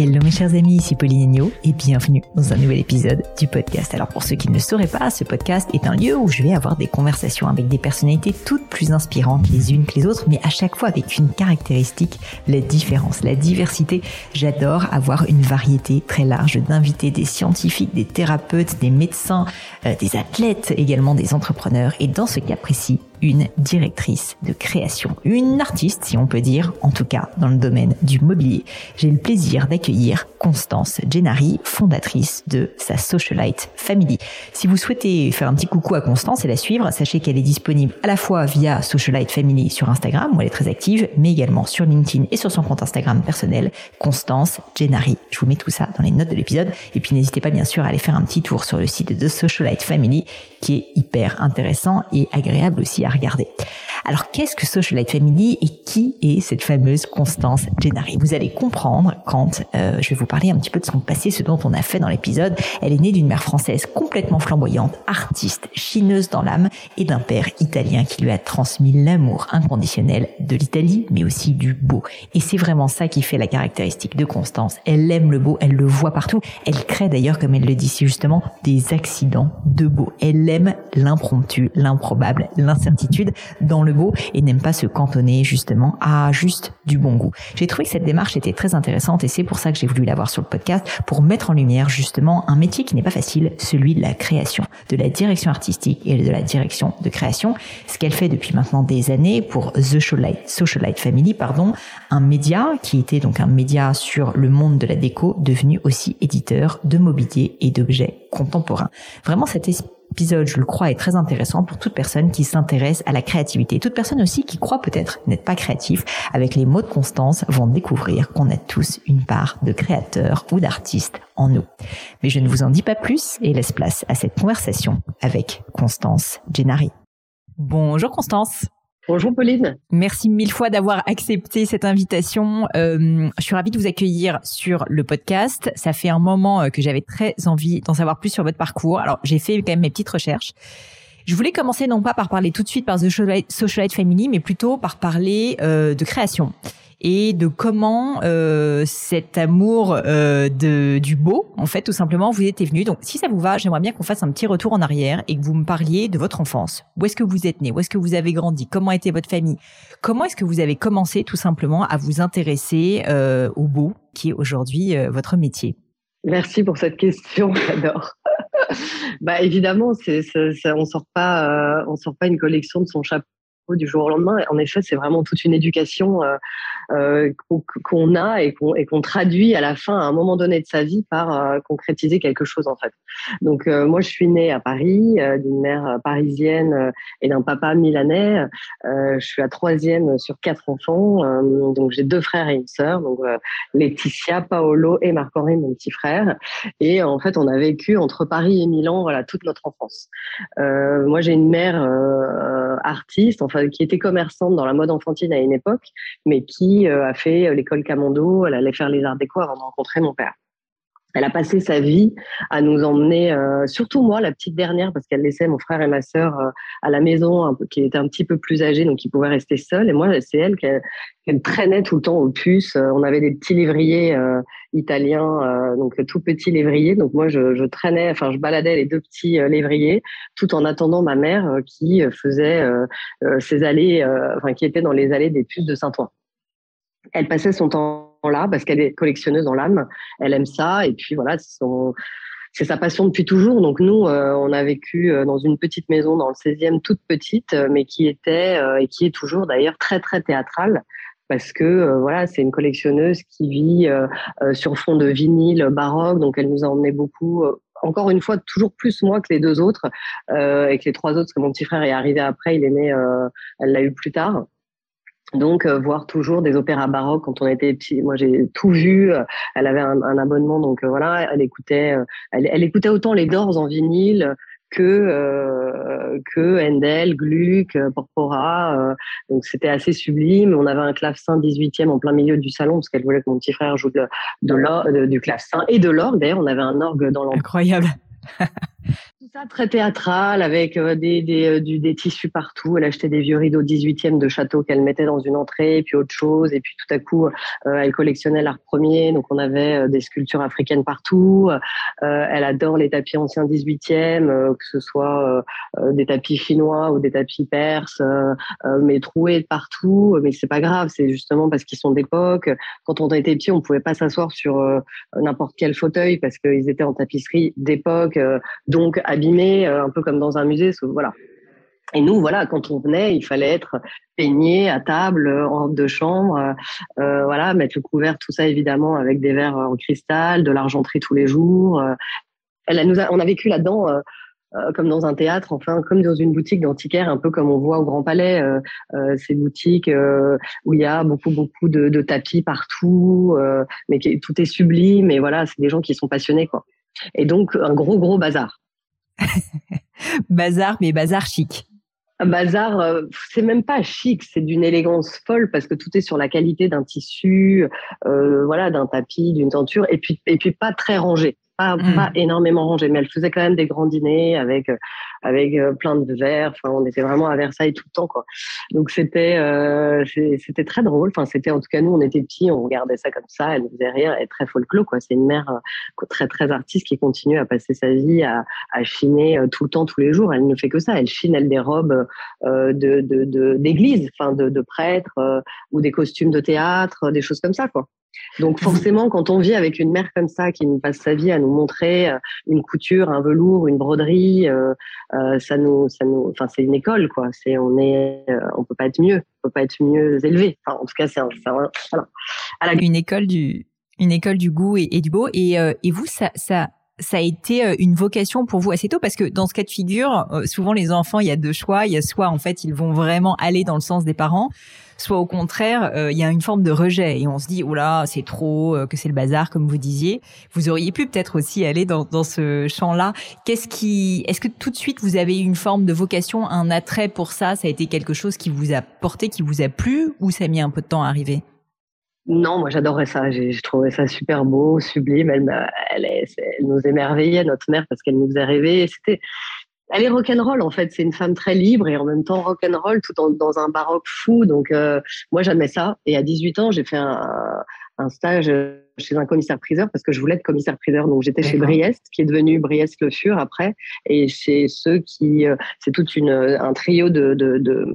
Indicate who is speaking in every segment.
Speaker 1: Hello mes chers amis, ici Pauline et bienvenue dans un nouvel épisode du podcast. Alors pour ceux qui ne le sauraient pas, ce podcast est un lieu où je vais avoir des conversations avec des personnalités toutes plus inspirantes les unes que les autres, mais à chaque fois avec une caractéristique, la différence, la diversité. J'adore avoir une variété très large d'invités, des scientifiques, des thérapeutes, des médecins, euh, des athlètes, également des entrepreneurs. Et dans ce cas précis, une directrice de création, une artiste si on peut dire, en tout cas dans le domaine du mobilier. J'ai le plaisir d'accueillir Constance Gennari, fondatrice de sa Socialite Family. Si vous souhaitez faire un petit coucou à Constance et la suivre, sachez qu'elle est disponible à la fois via Socialite Family sur Instagram où elle est très active, mais également sur LinkedIn et sur son compte Instagram personnel, Constance Gennari. Je vous mets tout ça dans les notes de l'épisode et puis n'hésitez pas bien sûr à aller faire un petit tour sur le site de Socialite Family qui est hyper intéressant et agréable aussi à Alors qu'est-ce que Socialite Family et qui est cette fameuse Constance Gennari? Vous allez comprendre quand euh, je vais vous parler un petit peu de son passé, ce dont on a fait dans l'épisode. Elle est née d'une mère française complètement flamboyante, artiste, chineuse dans l'âme et d'un père italien qui lui a transmis l'amour inconditionnel de l'Italie, mais aussi du beau. Et c'est vraiment ça qui fait la caractéristique de Constance. Elle aime le beau, elle le voit partout. Elle crée d'ailleurs, comme elle le dit si justement, des accidents de beau. Elle aime l'impromptu, l'improbable, l'incertitude dans le beau et n'aime pas se cantonner justement à juste du bon goût. J'ai trouvé que cette démarche était très intéressante et c'est pour ça que j'ai voulu l'avoir sur le podcast pour mettre en lumière justement un métier qui n'est pas facile, celui de la création, de la direction artistique et de la direction de création. Ce qu'elle fait depuis maintenant des années pour The Socialite Family, pardon, un média qui était donc un média sur le monde de la déco, devenu aussi éditeur de mobilier et d'objets contemporains. Vraiment, cet épisode, je le crois, est très intéressant pour toute personne qui s'intéresse à la créativité. Toute personne aussi qui croit peut-être n'être pas créatif, avec les mots de Constance, vont découvrir qu'on a tous une part de créateur ou d'artiste en nous. Mais je ne vous en dis pas plus et laisse place à cette conversation avec Constance Gennari. Bonjour Constance.
Speaker 2: Bonjour Pauline.
Speaker 1: Merci mille fois d'avoir accepté cette invitation. Euh, je suis ravie de vous accueillir sur le podcast. Ça fait un moment euh, que j'avais très envie d'en savoir plus sur votre parcours. Alors j'ai fait quand même mes petites recherches. Je voulais commencer non pas par parler tout de suite par The Socialite Family, mais plutôt par parler euh, de création et de comment euh, cet amour euh, du beau, en fait, tout simplement, vous était venu. Donc, si ça vous va, j'aimerais bien qu'on fasse un petit retour en arrière et que vous me parliez de votre enfance. Où est-ce que vous êtes né? Où est-ce que vous avez grandi? Comment était votre famille? Comment est-ce que vous avez commencé, tout simplement, à vous intéresser euh, au beau, qui est aujourd'hui votre métier?
Speaker 2: Merci pour cette question, j'adore. bah évidemment, on sort pas, on sort pas une collection de son chapeau du jour au lendemain. En effet, c'est vraiment toute une éducation euh, qu'on a et qu'on traduit à la fin, à un moment donné de sa vie, par euh, concrétiser quelque chose en fait. Donc moi, je suis née à Paris, d'une mère parisienne et d'un papa milanais. je suis la troisième sur quatre enfants, donc j'ai deux frères et une sœur, Laetitia, Paolo et Marc-Henri, mon petit frère. Et en fait, on a vécu entre Paris et Milan, voilà, toute notre enfance. moi, j'ai une mère artiste, enfin qui était commerçante dans la mode enfantine à une époque, mais qui euh, a fait euh, l'école Camondo, elle allait faire les arts déco avant de rencontrer mon père. Elle a passé sa vie à nous emmener, euh, surtout moi, la petite dernière, parce qu'elle laissait mon frère et ma sœur à la maison, qui était un petit peu plus âgée, donc qui pouvaient rester seuls. Et moi, c'est elle qu'elle traînait tout le temps aux puces. On avait des petits lévriers italiens, donc tout petits lévriers. Donc moi, je, je, traînais, enfin, je baladais les deux petits lévriers, tout en attendant ma mère qui faisait ses allées, enfin, qui était dans les allées des puces de Saint-Ouen elle passait son temps là parce qu'elle est collectionneuse dans l'âme. Elle aime ça et puis voilà, c'est sa passion depuis toujours. Donc nous, euh, on a vécu euh, dans une petite maison dans le 16e, toute petite, euh, mais qui était et qui est toujours d'ailleurs très très théâtrale parce que voilà, c'est une collectionneuse qui vit sur fond de vinyle baroque. Donc elle nous a emmené beaucoup. encore une fois, toujours plus moi que les deux autres et que les trois autres, parce que mon petit frère est arrivé après, il est né, elle l'a eu plus tard. Donc, euh, voir toujours des opéras baroques quand on était petit. Moi, j'ai tout vu. Elle avait un, un abonnement, donc euh, voilà, elle écoutait, euh, elle, écoutait autant les Doors en vinyle que euh, que Handel, Gluck, Porpora. donc, c'était assez sublime. On avait un clavecin 18e en plein milieu du salon parce qu'elle voulait que mon petit frère joue de, de, de du clavecin et de l'orgue. D'ailleurs, on avait un orgue dans l'entrée.
Speaker 1: Incroyable.
Speaker 2: Tout ça très théâtral avec euh, des, des, euh, des tissus partout. Elle achetait des vieux rideaux 18e de château qu'elle mettait dans une entrée, puis autre chose. Et puis tout à coup, euh, elle collectionnait l'art premier. Donc on avait des sculptures africaines partout. elle adore les tapis anciens 18e, que ce soit des tapis chinois ou des tapis perses, mais troués partout. Mais c'est pas grave, c'est justement parce qu'ils sont d'époque. Quand on était petit, on pouvait pas s'asseoir sur n'importe quel fauteuil parce qu'ils étaient en tapisserie d'époque. donc abîmé, euh, un peu comme dans un musée. Voilà. Et nous, voilà, quand on venait, il fallait être peigné à table, en robe de chambre, euh, voilà, mettre le couvert, tout ça évidemment avec des verres en cristal, de l'argenterie tous les jours. On a vécu là-dedans. comme dans un théâtre, enfin comme dans une boutique d'antiquaire, un peu comme on voit au Grand Palais, ces boutiques où il y a beaucoup beaucoup de, de tapis partout, mais qui, tout est sublime. Et voilà, c'est des gens qui sont passionnés, quoi. Et donc un gros gros bazar.
Speaker 1: bazar, mais bazar chic.
Speaker 2: Bazar, euh, c'est même pas chic, c'est d'une élégance folle parce que tout est sur la qualité d'un tissu, euh, voilà, d'un tapis, d'une tenture, et et puis pas très rangé pas, mm. pas énormément rangé, mais elle faisait quand même des grands dîners avec avec euh, plein de verres. Enfin, on était vraiment à Versailles tout le temps, quoi. Donc c'était euh, c'était très drôle. Enfin, c'était en tout cas nous, on était petits, on regardait ça comme ça. Elle ne faisait rien, elle est très folklore, quoi. C'est une mère euh, très très artiste qui continue à passer sa vie à, à chiner tout le temps, tous les jours. Elle ne fait que ça. Elle chine elle des robes euh, de d'église, de, enfin de, de prêtres ou des costumes de théâtre, des choses comme ça, quoi. Donc forcément, quand on vit avec une mère comme ça qui nous passe sa vie à nous montrer euh, une couture, un velours, une broderie, euh, euh, ça nous, ça nous, enfin c'est une école quoi. C'est on est, on peut pas être mieux, on peut pas être mieux élevé. Enfin, en tout cas, c'est un,
Speaker 1: voilà. une école du, une école du goût et, du beau. Et, et vous, ça, ça, ça a été une vocation pour vous assez tôt parce que dans ce cas de figure, souvent les enfants, il y a deux choix. Il y a soit en fait ils vont vraiment aller dans le sens des parents, soit au contraire, euh, il y a une forme de rejet et on se dit, oh là, c'est trop, euh, que c'est le bazar, comme vous disiez. Vous auriez pu peut-être aussi aller dans, dans ce champ-là. Qu'est-ce qui, est-ce que tout de suite vous avez eu une forme de vocation, un attrait pour ça? Ça a été quelque chose qui vous a porté, qui vous a plu, ou ça a mis un peu de temps à arriver?
Speaker 2: Non, moi j'adorais ça. J'ai trouvé ça super beau, sublime. Elle, nous émerveillait, notre mère, parce qu'elle nous faisait rêver. C'était, elle est rock'n'roll en fait. C'est une femme très libre et en même temps rock'n'roll tout dans un baroque fou. Donc euh, moi j'admets ça. Et à 18 ans, j'ai fait un, un stage chez un commissaire-priseur parce que je voulais être commissaire-priseur. Donc j'étais chez Briest, qui est devenu Briest-Le Fur après, et chez ceux qui, euh, c'est toute une un trio de de, de,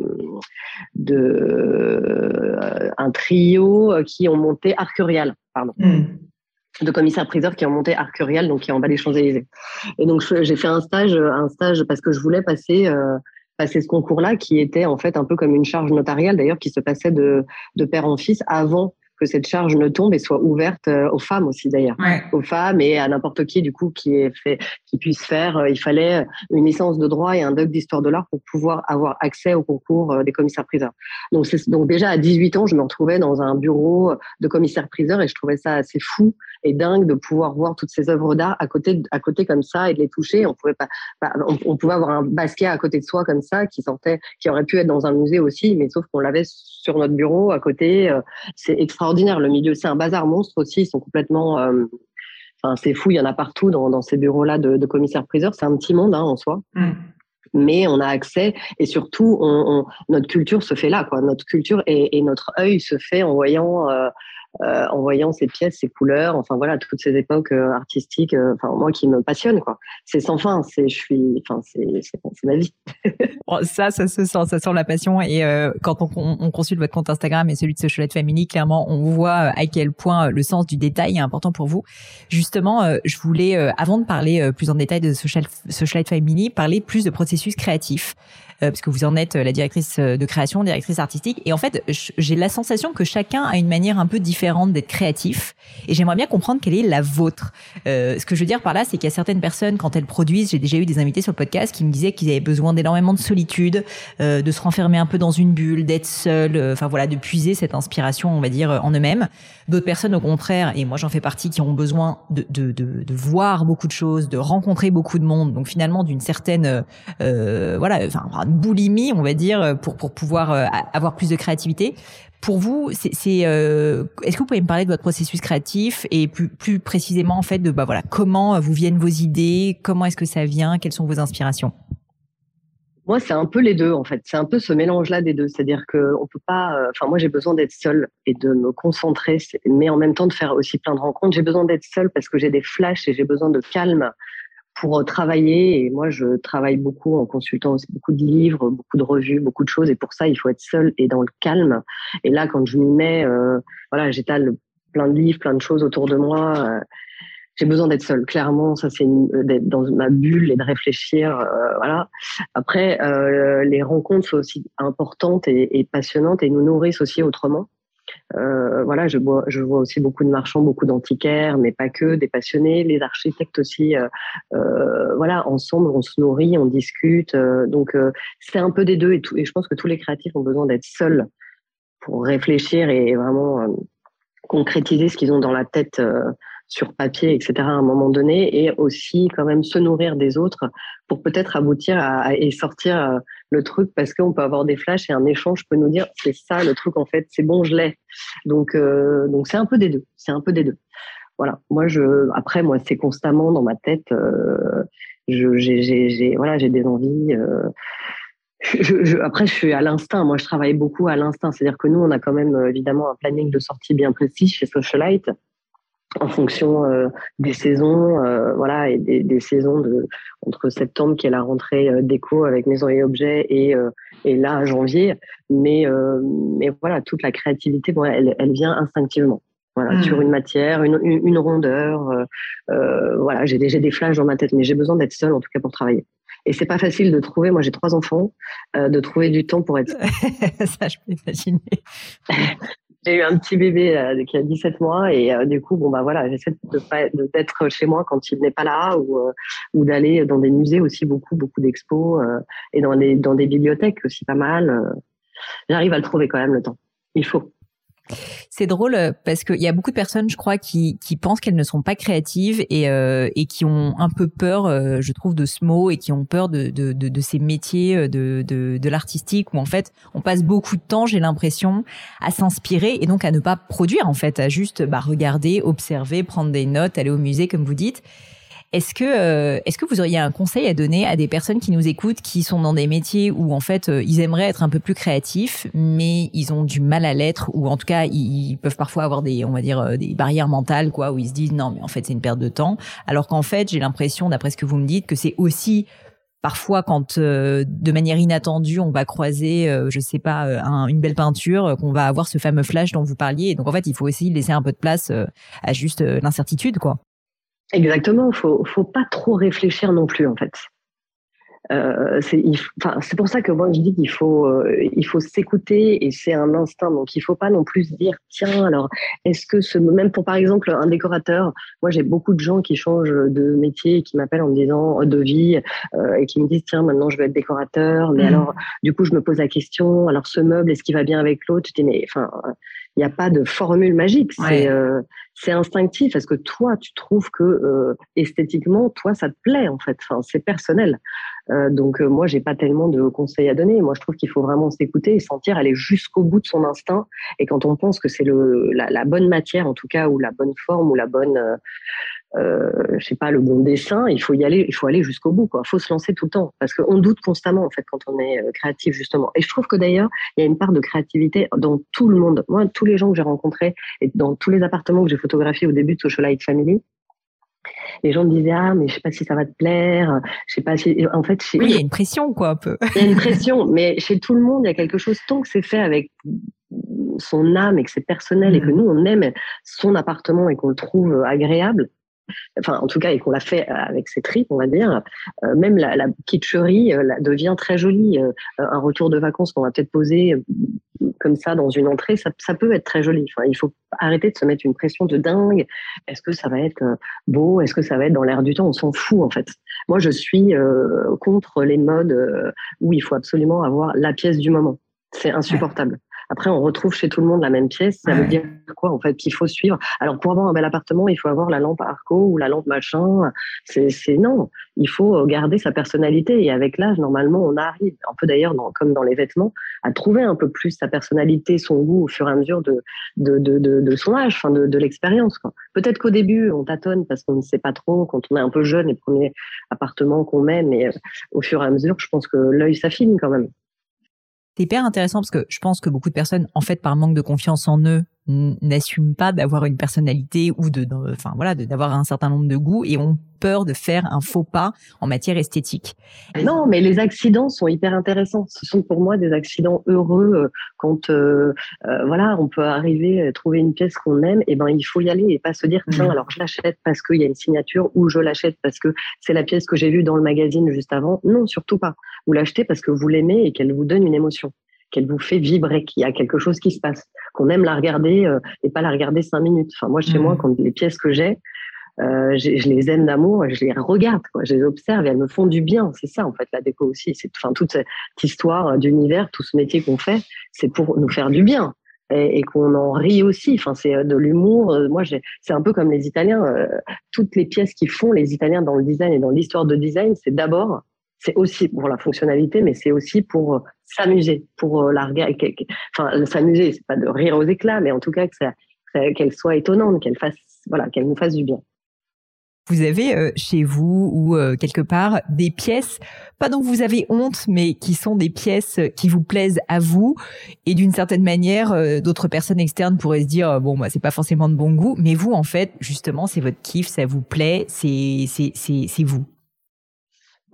Speaker 2: de euh, un trio qui ont monté Arcurial, pardon. Hmm de commissaires-priseurs qui ont monté Arcurial, donc qui est en bas des Champs-Élysées. Et donc j'ai fait un stage, un stage parce que je voulais passer euh, passer ce concours-là, qui était en fait un peu comme une charge notariale d'ailleurs, qui se passait de, de père en fils avant que cette charge ne tombe et soit ouverte euh, aux femmes aussi d'ailleurs, aux femmes et à n'importe qui du coup qui est fait, qui puisse faire. Euh, il fallait une licence de droit et un doc d'histoire de l'art pour pouvoir avoir accès au concours euh, des commissaires-priseurs. Donc, donc déjà à 18 ans, je me retrouvais dans un bureau de commissaire-priseur et je trouvais ça assez fou et dingue de pouvoir voir toutes ces œuvres d'art à côté, à côté comme ça et de les toucher. On pouvait pas, on, pouvait avoir un basket à côté de soi comme ça qui sortait, qui aurait pu être dans un musée aussi, mais sauf qu'on l'avait sur notre bureau à côté. C'est extraordinaire le milieu, c'est un bazar monstre aussi. Ils sont complètement. Euh, enfin, c'est fou, il y en a partout dans, ces bureaux-là de, commissaires-priseurs. C'est un petit monde hein, en soi. Mm. Mais on a accès et surtout, notre culture se fait là. Quoi. Notre culture et, notre œil se fait en voyant euh, euh, en voyant ces pièces, ces couleurs, enfin voilà, toutes ces époques euh, artistiques, euh, enfin moi qui me passionne quoi. C'est sans fin, c'est je suis, enfin c'est ma vie.
Speaker 1: ça, ça se sent, ça sent la passion et quand on, on, consulte votre compte Instagram et celui de Socialite Family, clairement on voit à quel point le sens du détail est important pour vous. Justement, je voulais avant de parler plus en détail de Social Socialite Family, parler plus de processus créatifs. Euh, parce que vous en êtes euh, la directrice euh, de création, directrice artistique. Et en fait, j'ai la sensation que chacun a une manière un peu différente d'être créatif. Et j'aimerais bien comprendre quelle est la vôtre. ce que je veux dire par là, c'est qu'il y a certaines personnes, quand elles produisent, j'ai déjà eu des invités sur le podcast qui me disaient qu'ils avaient besoin d'énormément de solitude, de se renfermer un peu dans une bulle, d'être seul, enfin voilà, de puiser cette inspiration, on va dire, en eux-mêmes. D'autres personnes, au contraire, et moi j'en fais partie, qui ont besoin de, de, de, de, voir beaucoup de choses, de rencontrer beaucoup de monde, donc finalement d'une certaine, euh, voilà, enfin boulimie, on va dire, pour pour pouvoir avoir plus de créativité. Pour vous, c'est, est-ce que vous pouvez me parler de votre processus créatif et plus, plus précisément en fait de bah voilà comment vous viennent vos idées, comment est-ce que ça vient, quelles sont vos inspirations?
Speaker 2: Moi, c'est un peu les deux, en fait. C'est un peu ce mélange-là des deux. C'est-à-dire que on peut pas. Euh, enfin, moi, j'ai besoin d'être seule et de me concentrer, mais en même temps de faire aussi plein de rencontres. J'ai besoin d'être seule parce que j'ai des flashs et j'ai besoin de calme pour euh, travailler. Et moi, je travaille beaucoup en consultant beaucoup de livres, beaucoup de revues, beaucoup de choses. Et pour ça, il faut être seule et dans le calme. Et là, quand je m'y mets, euh, voilà, j'étale plein de livres, plein de choses autour de moi j'ai besoin d'être seule. Clairement, ça c'est euh, d'être dans ma bulle et de réfléchir. Euh, voilà. Après, euh, les rencontres sont aussi importantes et, passionnantes et nous nourrissent aussi autrement. Euh, voilà, je vois, je vois aussi beaucoup de marchands, beaucoup d'antiquaires, mais pas que, des passionnés, les architectes aussi. Euh, voilà, ensemble, on se nourrit, on discute. donc, c'est un peu des deux et, tout, et je pense que tous les créatifs ont besoin d'être seuls pour réfléchir et vraiment concrétiser ce qu'ils ont dans la tête sur papier, etc. à un moment donné, et aussi quand même se nourrir des autres pour peut-être aboutir à, et sortir euh, le truc parce qu'on peut avoir des flashs et un échange peut nous dire c'est ça le truc en fait, c'est bon, je l'ai. Donc euh, donc c'est un peu des deux, c'est un peu des deux. Voilà. Moi je après moi c'est constamment dans ma tête. Euh, j'ai voilà j'ai des envies. Euh, je, je, après, je suis à l'instinct. Moi, je travaille beaucoup à l'instinct. C'est-à-dire que nous, on a quand même évidemment un planning de sortie bien précis chez Socialite en fonction euh, des saisons, euh, voilà, et des, des, saisons de entre septembre qui est la rentrée euh, déco avec maison et objets et et là janvier. Mais mais voilà, toute la créativité, bon, elle, elle vient instinctivement. Voilà, mmh. sur une matière, une, une, une rondeur. voilà, j'ai des, des flashs dans ma tête, mais j'ai besoin d'être seule en tout cas pour travailler. Et c'est pas facile de trouver. Moi, j'ai trois enfants, de trouver du temps pour être.
Speaker 1: Ça, je peux imaginer.
Speaker 2: J'ai eu un petit bébé euh, qui a 17 mois et euh, du coup, bon bah voilà, j'essaie de d'être chez moi quand il n'est pas là ou euh, ou d'aller dans des musées aussi beaucoup beaucoup d'expos et dans des dans des bibliothèques aussi pas mal. J'arrive à le trouver quand même le temps. Il faut.
Speaker 1: C'est drôle euh, parce qu'il y a beaucoup de personnes, je crois, qui, qui pensent qu'elles ne sont pas créatives et, euh, et qui ont un peu peur, euh, je trouve, de ce mot et qui ont peur de, de, de, de ces métiers de, de, de l'artistique où en fait on passe beaucoup de temps, j'ai l'impression, à s'inspirer et donc à ne pas produire en fait, à juste bah, regarder, observer, prendre des notes, aller au musée comme vous dites. Est-ce que, euh, est-ce que vous auriez un conseil à donner à des personnes qui nous écoutent, qui sont dans des métiers où en fait euh, ils aimeraient être un peu plus créatifs, mais ils ont du mal à l'être, ou en tout cas ils, peuvent parfois avoir des, on va dire, euh, des barrières mentales, quoi, où ils se disent non, mais en fait c'est une perte de temps. Alors qu'en fait, j'ai l'impression, d'après ce que vous me dites, que c'est aussi parfois quand de manière inattendue on va croiser je sais pas une belle peinture qu'on va avoir ce fameux flash dont vous parliez et donc en fait il faut aussi laisser un peu de place à juste l'incertitude quoi
Speaker 2: Exactement, faut faut pas trop réfléchir non plus en fait. Euh, c'est enfin, pour ça que moi je dis qu'il faut euh, il faut s'écouter et c'est un instinct donc il faut pas non plus se dire tiens alors est-ce que ce même pour par exemple un décorateur moi j'ai beaucoup de gens qui changent de métier et qui m'appellent en me disant de vie euh, et qui me disent tiens maintenant je veux être décorateur mais mmh. alors du coup je me pose la question alors ce meuble est-ce qu'il va bien avec l'autre? Je dis mais enfin il n'y a pas de formule magique. C'est euh, c'est instinctif. Est-ce que toi, tu trouves que euh, esthétiquement, toi, ça te plaît en fait? Enfin, c'est personnel. Euh, donc moi, j'ai pas tellement de conseils à donner. Moi, je trouve qu'il faut vraiment s'écouter et sentir aller jusqu'au bout de son instinct. Et quand on pense que c'est la, la, bonne matière, en tout cas, ou la bonne forme, ou la bonne euh, je sais pas, le bon dessin, il faut y aller, il faut aller jusqu'au bout, quoi. Faut se lancer tout le temps parce qu'on doute constamment en fait quand on est euh, créatif justement. Et je trouve que d'ailleurs, il y a une part de créativité dans tout le monde. Moi, tous les gens que j'ai rencontrés et dans tous les appartements que j'ai photographiés au début de Socialite Family, les gens me disaient ah mais je sais pas si ça va te plaire, je sais pas si en fait
Speaker 1: oui il y a une pression quoi un peu.
Speaker 2: Il y a une pression, mais chez tout le monde il y a quelque chose tant que c'est fait avec son âme et que c'est personnel et que mmh. nous on aime son appartement et qu'on le trouve agréable, enfin en tout cas et qu'on l'a fait euh, avec ses tripes, on va dire, euh, même la, kitscherie euh, devient très jolie. un retour de vacances qu'on va peut-être poser comme ça dans une entrée, ça, ça, peut être très joli. Enfin, il faut arrêter de se mettre une pression de dingue. Est-ce que ça va être beau? Est-ce que ça va être dans l'air du temps? On s'en fout en fait. Moi, je suis contre les modes où il faut absolument avoir la pièce du moment. C'est insupportable. Après, on retrouve chez tout le monde la même pièce. Ça veut dire quoi en fait qu'il faut suivre? Alors pour avoir un bel appartement, il faut avoir la lampe Arco ou la lampe machin. C'est non. Il faut garder sa personnalité et avec l'âge, normalement, on arrive un peu d'ailleurs comme dans les vêtements à trouver un peu plus sa personnalité, son goût au fur et à mesure de de, de, de, son âge, enfin de, de l'expérience. Peut-être qu'au début, on tâtonne parce qu'on ne sait pas trop quand on est un peu jeune, les premiers appartements qu'on met, mais euh, au fur et à mesure, je pense que l'œil s'affine quand même.
Speaker 1: C'est hyper intéressant parce que je pense que beaucoup de personnes, en fait, par manque de confiance en eux, n'assument pas d'avoir une personnalité ou de, enfin voilà, d'avoir un certain nombre de goûts et ont peur de faire un faux pas en matière esthétique.
Speaker 2: Non, mais les accidents sont hyper intéressants. Ce sont pour moi des accidents heureux euh, quand euh, euh, voilà, on peut arriver à trouver une pièce qu'on aime. Et ben il faut y aller et pas se dire tiens mmh. alors je l'achète parce qu'il y a une signature ou je l'achète parce que c'est la pièce que j'ai vue dans le magazine juste avant. Non, surtout pas. Vous l'achetez parce que vous l'aimez et qu'elle vous donne une émotion qu'elle vous fait vibrer, qu'il y a quelque chose qui se passe, qu'on aime la regarder euh, et pas la regarder cinq minutes. Enfin, moi, chez moi, mmh. quand les pièces que j'ai, euh, je les aime d'amour, je les regarde, quoi, je les observe et elles me font du bien. C'est ça, en fait, la déco aussi. C'est, enfin, toute cette histoire d'univers, tout ce métier qu'on fait, c'est pour nous faire du bien et, qu'on en rit aussi. Enfin, c'est euh, de l'humour. Moi, c'est un peu comme les Italiens. toutes les pièces qu'ils font, les Italiens, dans le design et dans l'histoire de design, c'est d'abord c'est aussi pour la fonctionnalité, mais c'est aussi pour s'amuser, pour euh, la regarder. Enfin, s'amuser, c'est pas de rire aux éclats, mais en tout cas que ça, qu'elle soit étonnante, qu'elle fasse, voilà, qu'elle nous fasse du bien.
Speaker 1: Vous avez euh, chez vous ou quelque part des pièces, pas dont vous avez honte, mais qui sont des pièces qui vous plaisent à vous. Et d'une certaine manière, d'autres personnes externes pourraient se dire bon, bah c'est pas forcément de bon goût, mais vous en fait, justement, c'est votre kiff, ça vous plaît, c'est c'est c'est vous.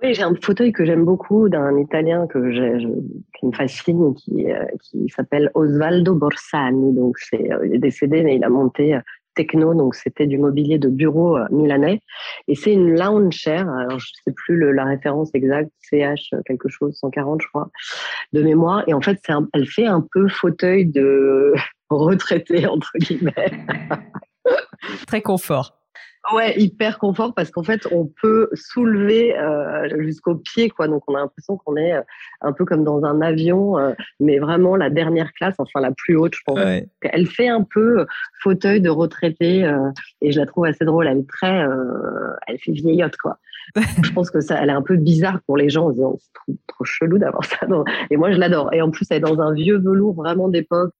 Speaker 2: Oui, j'ai un fauteuil que j'aime beaucoup d'un Italien que je, qui me fascine, qui, euh, qui s'appelle Osvaldo Borsani. Donc, c'est, euh, il est décédé, mais il a monté euh, Techno, donc c'était du mobilier de bureau milanais. Et c'est une lounge chair. Alors, je sais plus la référence exacte, CH quelque chose, 140, je crois, de mémoire. Et en fait, c'est elle fait un peu fauteuil de retraité, entre guillemets.
Speaker 1: Très confort.
Speaker 2: Ouais, hyper confort parce qu'en fait, on peut soulever euh, jusqu'au pied, quoi. Donc, on a l'impression qu'on est euh, un peu comme dans un avion, euh, mais vraiment la dernière classe, enfin la plus haute, je pense. Elle fait un peu fauteuil de retraité et je la trouve assez drôle. Elle est très, elle fait vieillotte, quoi. je pense que ça, elle est un peu bizarre pour les gens. C'est trop, trop, chelou d'avoir ça. Et moi, je l'adore. Et en plus, elle est dans un vieux velours vraiment d'époque.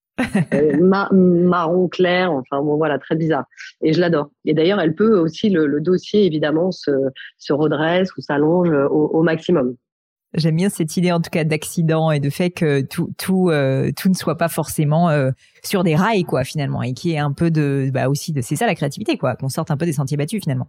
Speaker 2: Euh, marron clair, enfin bon voilà, très bizarre. Et je l'adore. Et d'ailleurs, elle peut aussi, le, dossier évidemment se, se, redresse ou s'allonge au, maximum.
Speaker 1: J'aime bien cette idée en tout cas d'accident et de fait que tout tout euh, tout ne soit pas forcément euh, sur des rails quoi finalement et qui est un peu de bah aussi de c'est ça la créativité quoi qu'on sorte un peu des sentiers battus finalement.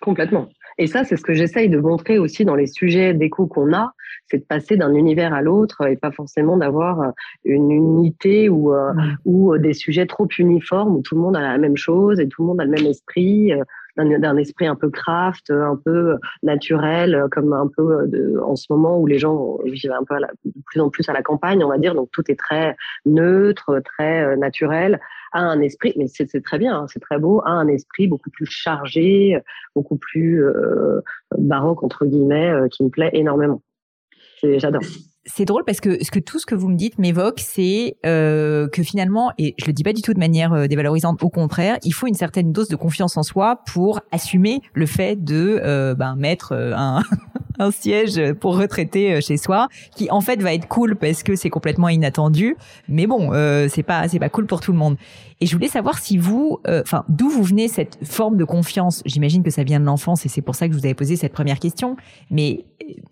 Speaker 2: Complètement. Et ça, c'est ce que j'essaye de montrer aussi dans les sujets d'écho qu'on a, c'est de passer d'un univers à l'autre et pas forcément d'avoir euh, une unité ou, euh, ou euh, des sujets trop uniformes où tout le monde a la même chose et tout le monde a le même esprit, d'un esprit un peu craft, un peu naturel, comme un peu de, en ce moment où les gens vivent un peu de plus en plus à la campagne, on va dire, donc tout est très neutre, très naturel a un esprit, mais c'est très bien, hein, c'est très beau, a un esprit beaucoup plus chargé, beaucoup plus euh, baroque entre guillemets, euh, qui me plaît énormément. J'adore
Speaker 1: c'est drôle parce que ce que tout ce que vous me dites m'évoque, c'est euh, que finalement, et je le dis pas du tout de manière euh, dévalorisante, au contraire, il faut une certaine dose de confiance en soi pour assumer le fait de euh, ben, mettre un, un siège pour retraiter euh, chez soi, qui en fait va être cool parce que c'est complètement inattendu, mais bon, euh, c'est pas c'est pas cool pour tout le monde. Et je voulais savoir si vous, enfin, d'où vous venez cette forme de confiance? J'imagine que ça vient de l'enfance et c'est pour ça que je vous avais posé cette première question. Mais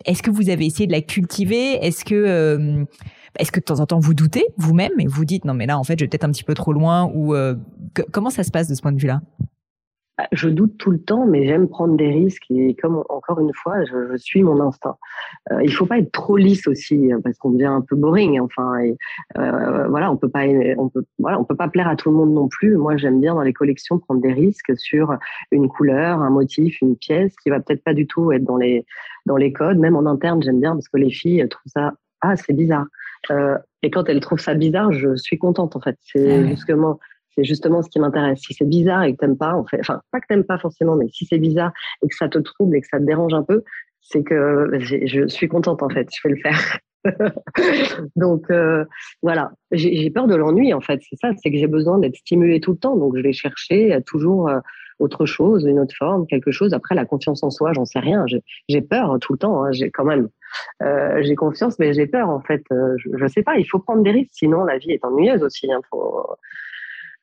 Speaker 1: est-ce que vous avez essayé de la cultiver? Est-ce que euh, est-ce que de temps en temps vous doutez vous-même et vous dites non mais là en fait je vais peut-être un petit peu trop loin ou euh, comment ça se passe de ce point de vue-là?
Speaker 2: Je doute tout le temps, mais j'aime prendre des risques et comme encore une fois, je, suis mon instinct. Euh, il faut pas être trop lisse aussi parce qu'on devient un peu boring. Enfin, et, euh, voilà, on peut pas, on peut, voilà, on peut pas plaire à tout le monde non plus. Moi, j'aime bien dans les collections prendre des risques sur une couleur, un motif, une pièce qui va peut-être pas du tout être dans les dans les codes. Même en interne, j'aime bien parce que les filles trouvent ça ah c'est bizarre. Euh, et quand elles trouvent ça bizarre, je suis contente en fait. C'est justement c'est justement ce qui m'intéresse. Si c'est bizarre et que t'aimes pas, en fait, enfin, pas que t'aimes pas forcément, mais si c'est bizarre et que ça te trouble et que ça te dérange un peu, c'est que je suis contente, en fait. Je vais le faire. donc euh, voilà, j'ai peur de l'ennui en fait. C'est ça, c'est que j'ai besoin d'être stimulée tout le temps. Donc je vais chercher toujours euh, autre chose, une autre forme, quelque chose. Après la confiance en soi, j'en sais rien. J'ai peur tout le temps. Hein. J'ai quand même, euh, j'ai confiance, mais j'ai peur en fait. je, je sais pas. Il faut prendre des risques, sinon la vie est ennuyeuse aussi. Hein. Faut,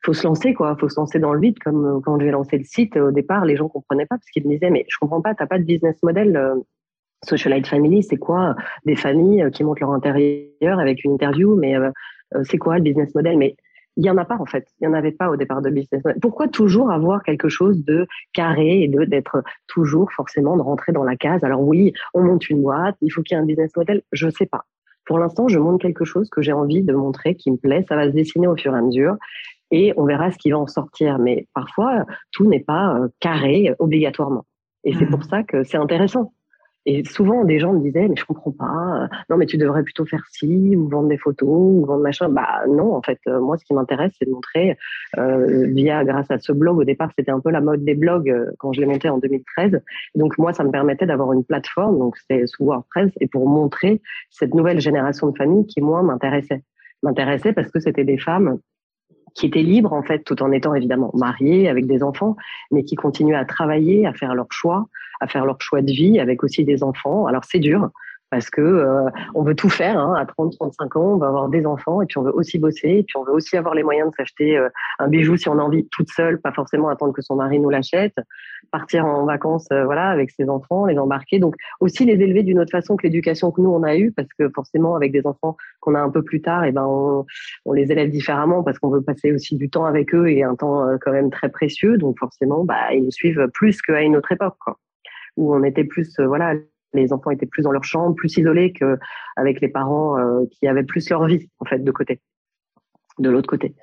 Speaker 2: faut se lancer quoi. Faut se lancer dans le vide. Comme quand j'ai lancé le site au départ, les gens comprenaient pas parce qu'ils me disaient mais je comprends pas. T'as pas de business model Socialite Family, c'est quoi Des familles euh, qui montrent leur intérieur avec une interview, mais euh, euh, c'est quoi le business model? Mais il y en a pas en fait. Il y en avait pas au départ de business model. Pourquoi toujours avoir quelque chose de carré et de d'être toujours forcément de rentrer dans la case? Alors oui, on monte une boîte, il faut qu'il y ait un business model. Je sais pas. Pour l'instant, je montre quelque chose que j'ai envie de montrer, qui me plaît. Ça va se dessiner au fur et à mesure et on verra ce qui va en sortir. Mais parfois, tout n'est pas carré obligatoirement. Et c'est mmh. pour ça que c'est intéressant. Et souvent, des gens me disaient, mais je comprends pas. Euh, non, mais tu devrais plutôt faire ci, ou vendre des photos, ou vendre machin. Bah non, en fait, euh, moi, ce qui m'intéresse, c'est de montrer, euh, via, grâce à ce blog, au départ, c'était un peu la mode des blogs quand je l'ai monté en 2013. Donc moi, ça me permettait d'avoir une plateforme, donc c'était sous WordPress, et pour montrer cette nouvelle génération de familles qui, moi, m'intéressait. M'intéressait parce que c'était des femmes qui étaient libres en fait, tout en étant évidemment mariées avec des enfants, mais qui continuaient à travailler, à faire leurs choix, à faire leur choix de vie avec aussi des enfants. Alors c'est dur parce que euh, on veut tout faire hein. à 30 35 ans on va avoir des enfants et puis on veut aussi bosser et puis on veut aussi avoir les moyens de s'acheter euh, un bijou si on a envie toute seule pas forcément attendre que son mari nous l'achète partir en vacances euh, voilà avec ses enfants les embarquer donc aussi les élever d'une autre façon que l'éducation que nous on a eue parce que forcément avec des enfants qu'on a un peu plus tard et eh ben on, on, les élève différemment parce qu'on veut passer aussi du temps avec eux et un temps quand même très précieux donc forcément bah ils nous suivent plus qu'à une autre époque quoi où on était plus, euh, voilà, les enfants étaient plus dans leur chambre, plus isolés qu'avec les parents euh, qui avaient plus leur vie, en fait, de côté, de l'autre côté.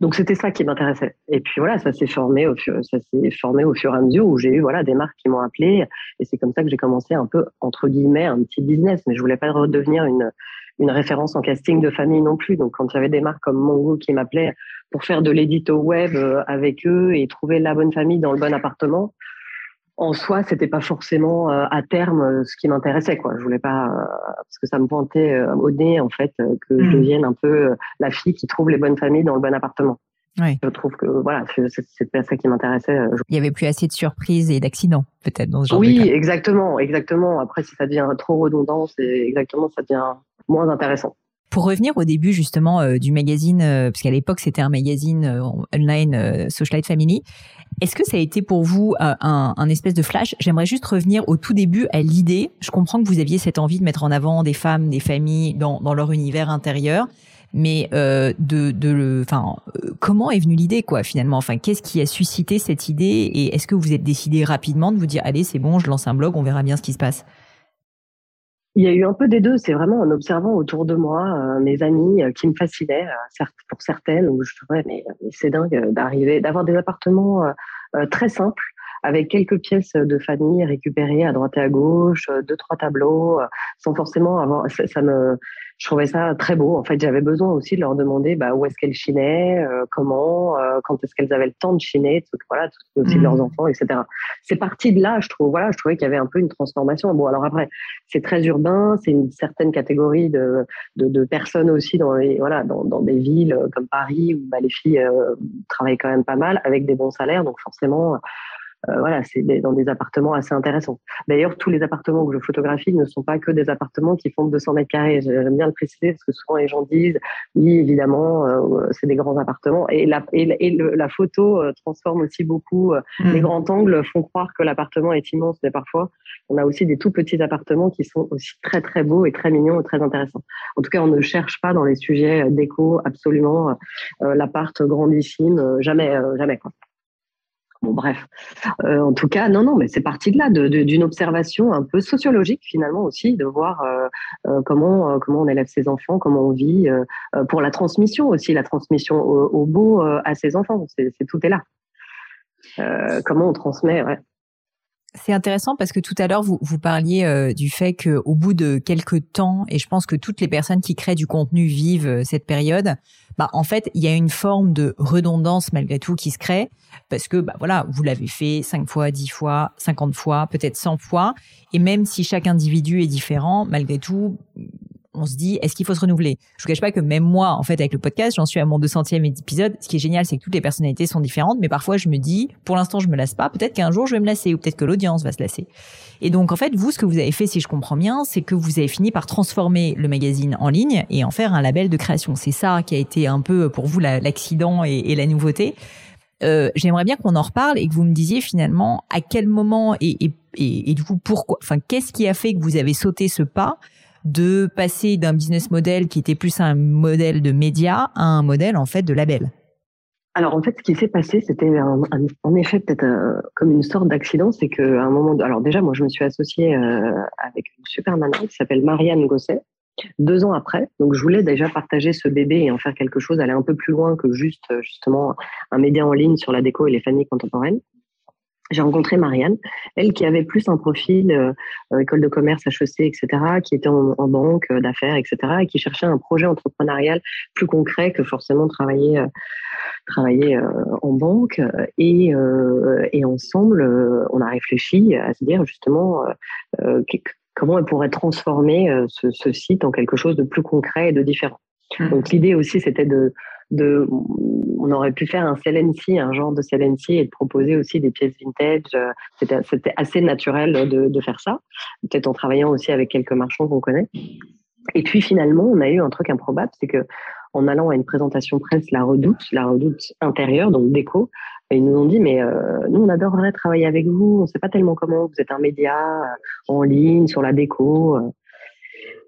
Speaker 2: Donc c'était ça qui m'intéressait. Et puis voilà, ça s'est formé au fur, ça s'est formé au fur et à mesure où j'ai eu voilà des marques qui m'ont appelé et c'est comme ça que j'ai commencé un peu entre guillemets un petit business. Mais je voulais pas redevenir une une référence en casting de famille non plus. Donc quand avait des marques comme Mongo qui m'appelaient pour faire de l'édito web euh, avec eux et trouver la bonne famille dans le bon appartement, en soi, c'était pas forcément euh, à terme euh, ce qui m'intéressait. Quoi. Je voulais pas, euh, parce que ça me pointait au nez en fait que je mmh. devienne un peu la fille qui trouve les bonnes familles dans le bon appartement. Je trouve que voilà, c'était ça qui m'intéressait.
Speaker 1: Il y avait plus assez de surprises et d'accidents, peut-être dans ce genre
Speaker 2: oui,
Speaker 1: de
Speaker 2: cas. exactement, exactement. Après, si ça devient trop redondant, c'est exactement, ça devient moins intéressant.
Speaker 1: Pour revenir au début justement euh, du magazine, euh, parce qu'à l'époque c'était un magazine euh, online Socialite Family, est-ce que ça a été pour vous un, espèce de flash? J'aimerais juste revenir au tout début à l'idée. Je comprends que vous aviez cette envie de mettre en avant des femmes, des familles dans, leur univers intérieur, mais de, de enfin, comment est venue l'idée quoi finalement? Enfin, qu'est-ce qui a suscité cette idée? Et est-ce que vous êtes décidé rapidement de vous dire allez c'est bon, je lance un blog, on verra bien ce qui se passe?
Speaker 2: Il y a eu un peu des deux. C'est vraiment en observant autour de moi euh, mes amis euh, qui me fascinaient, euh, pour certaines, où je trouvais mais, c'est dingue d'arriver, d'avoir des appartements très simples avec quelques pièces de famille récupérées à droite et à gauche, deux trois tableaux, sans forcément avoir. Ça, me, je trouvais ça très beau. En fait, j'avais besoin aussi de leur demander bah, où est-ce qu'elles chinaient, comment, quand est-ce qu'elles avaient le temps de chiner, tout, voilà, tout, aussi de leurs mmh. enfants, etc. C'est parti de là, je trouve. Voilà, je trouvais qu'il y avait un peu une transformation. Bon, alors après, c'est très urbain, c'est une certaine catégorie de, de, de, personnes aussi dans les, voilà, dans, dans des villes comme Paris où bah, les filles travaillent quand même pas mal avec des bons salaires, donc forcément euh, voilà, c'est dans des appartements assez intéressants. D'ailleurs, tous les appartements que je photographie ne sont pas que des appartements qui font 200 mètres carrés. J'aime bien le préciser parce que souvent les gens disent, oui, évidemment, euh, c'est des grands appartements. Et la, et, la photo euh, transforme aussi beaucoup. Mmh. Les grands angles font croire que l'appartement est immense, mais parfois, on a aussi des tout petits appartements qui sont aussi très, très beaux et très mignons et très intéressants. En tout cas, on ne cherche pas dans les sujets déco absolument l'appart grandissime, jamais, jamais. Quoi. Bon, bref. Euh, en tout cas, non, non, mais c'est parti de là, d'une observation un peu sociologique finalement aussi, de voir euh, euh, comment on élève ses enfants, comment on vit, pour la transmission aussi, la transmission au, beau à ses enfants. C'est tout est là. comment on transmet. Ouais.
Speaker 1: C'est intéressant parce que tout à l'heure vous, vous parliez euh, du fait qu'au bout de quelques temps, et je pense que toutes les personnes qui créent du contenu vivent euh, cette période, bah en fait il y a une forme de redondance malgré tout qui se crée parce que bah voilà vous l'avez fait cinq fois, dix fois, cinquante fois, peut-être 100 fois, et même si chaque individu est différent, malgré tout on se dit, est-ce qu'il faut se renouveler? Je vous cache pas que même moi, en fait, avec le podcast, j'en suis à mon 200e épisode. Ce qui est génial, c'est que toutes les personnalités sont différentes, mais parfois je me dis, pour l'instant, je me lasse pas. Peut-être qu'un jour, je vais me lasser, ou peut-être que l'audience va se lasser. Et donc, en fait, vous, ce que vous avez fait, si je comprends bien, c'est que vous avez fini par transformer le magazine en ligne et en faire un label de création. C'est ça qui a été un peu pour vous l'accident et, la nouveauté. Euh, J'aimerais bien qu'on en reparle et que vous me disiez finalement à quel moment et, et, du coup pourquoi, enfin qu'est-ce qui a fait que vous avez sauté ce pas? De passer d'un business model qui était plus un modèle de média à un modèle en fait de label
Speaker 2: alors en fait, ce qui s'est passé, c'était en effet peut-être euh, comme une sorte d'accident, c'est qu'à un moment, alors déjà moi je me suis associée euh, avec une super nana qui s'appelle Marianne Gosset, deux ans après. Donc, je voulais déjà partager ce bébé et en faire quelque chose, aller un peu plus loin que juste, justement, un média en ligne sur la déco et les familles contemporaines j'ai rencontré Marianne, elle qui avait plus un profil euh, euh, école de commerce, HEC, etc., qui était en, banque euh, d'affaires, etc., et qui cherchait un projet entrepreneurial plus concret que forcément travailler, travailler en banque. Et, et ensemble, on a réfléchi à se dire justement comment elle pourrait transformer ce, ce, site en quelque chose de plus concret et de différent. Mmh. Donc l'idée aussi, c'était de on aurait pu faire un CLNC, un genre de CLNC et de proposer aussi des pièces vintage. Euh, c'était, assez naturel de, faire ça, peut-être en travaillant aussi avec quelques marchands qu'on connaît. Et puis finalement, on a eu un truc improbable, c'est que en allant à une présentation presse, la Redoute, la Redoute intérieure, donc déco, ils nous ont dit mais euh, nous on adorerait travailler avec vous, on ne sait pas tellement comment, vous êtes un média euh, en ligne sur la déco.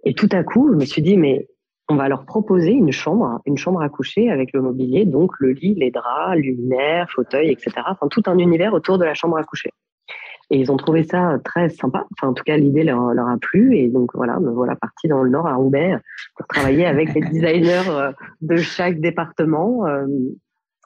Speaker 2: Et tout à coup, je me suis dit mais on va leur proposer une chambre, une chambre à coucher avec le mobilier, donc le lit, les draps, luminaire, fauteuil, etc. Enfin, tout un univers autour de la chambre à coucher. Et ils ont trouvé ça très sympa. Enfin, en tout cas, l'idée leur, a plu. Et donc, voilà, me voilà parti dans le Nord à Roubaix pour travailler avec les designers euh, de chaque département. Euh,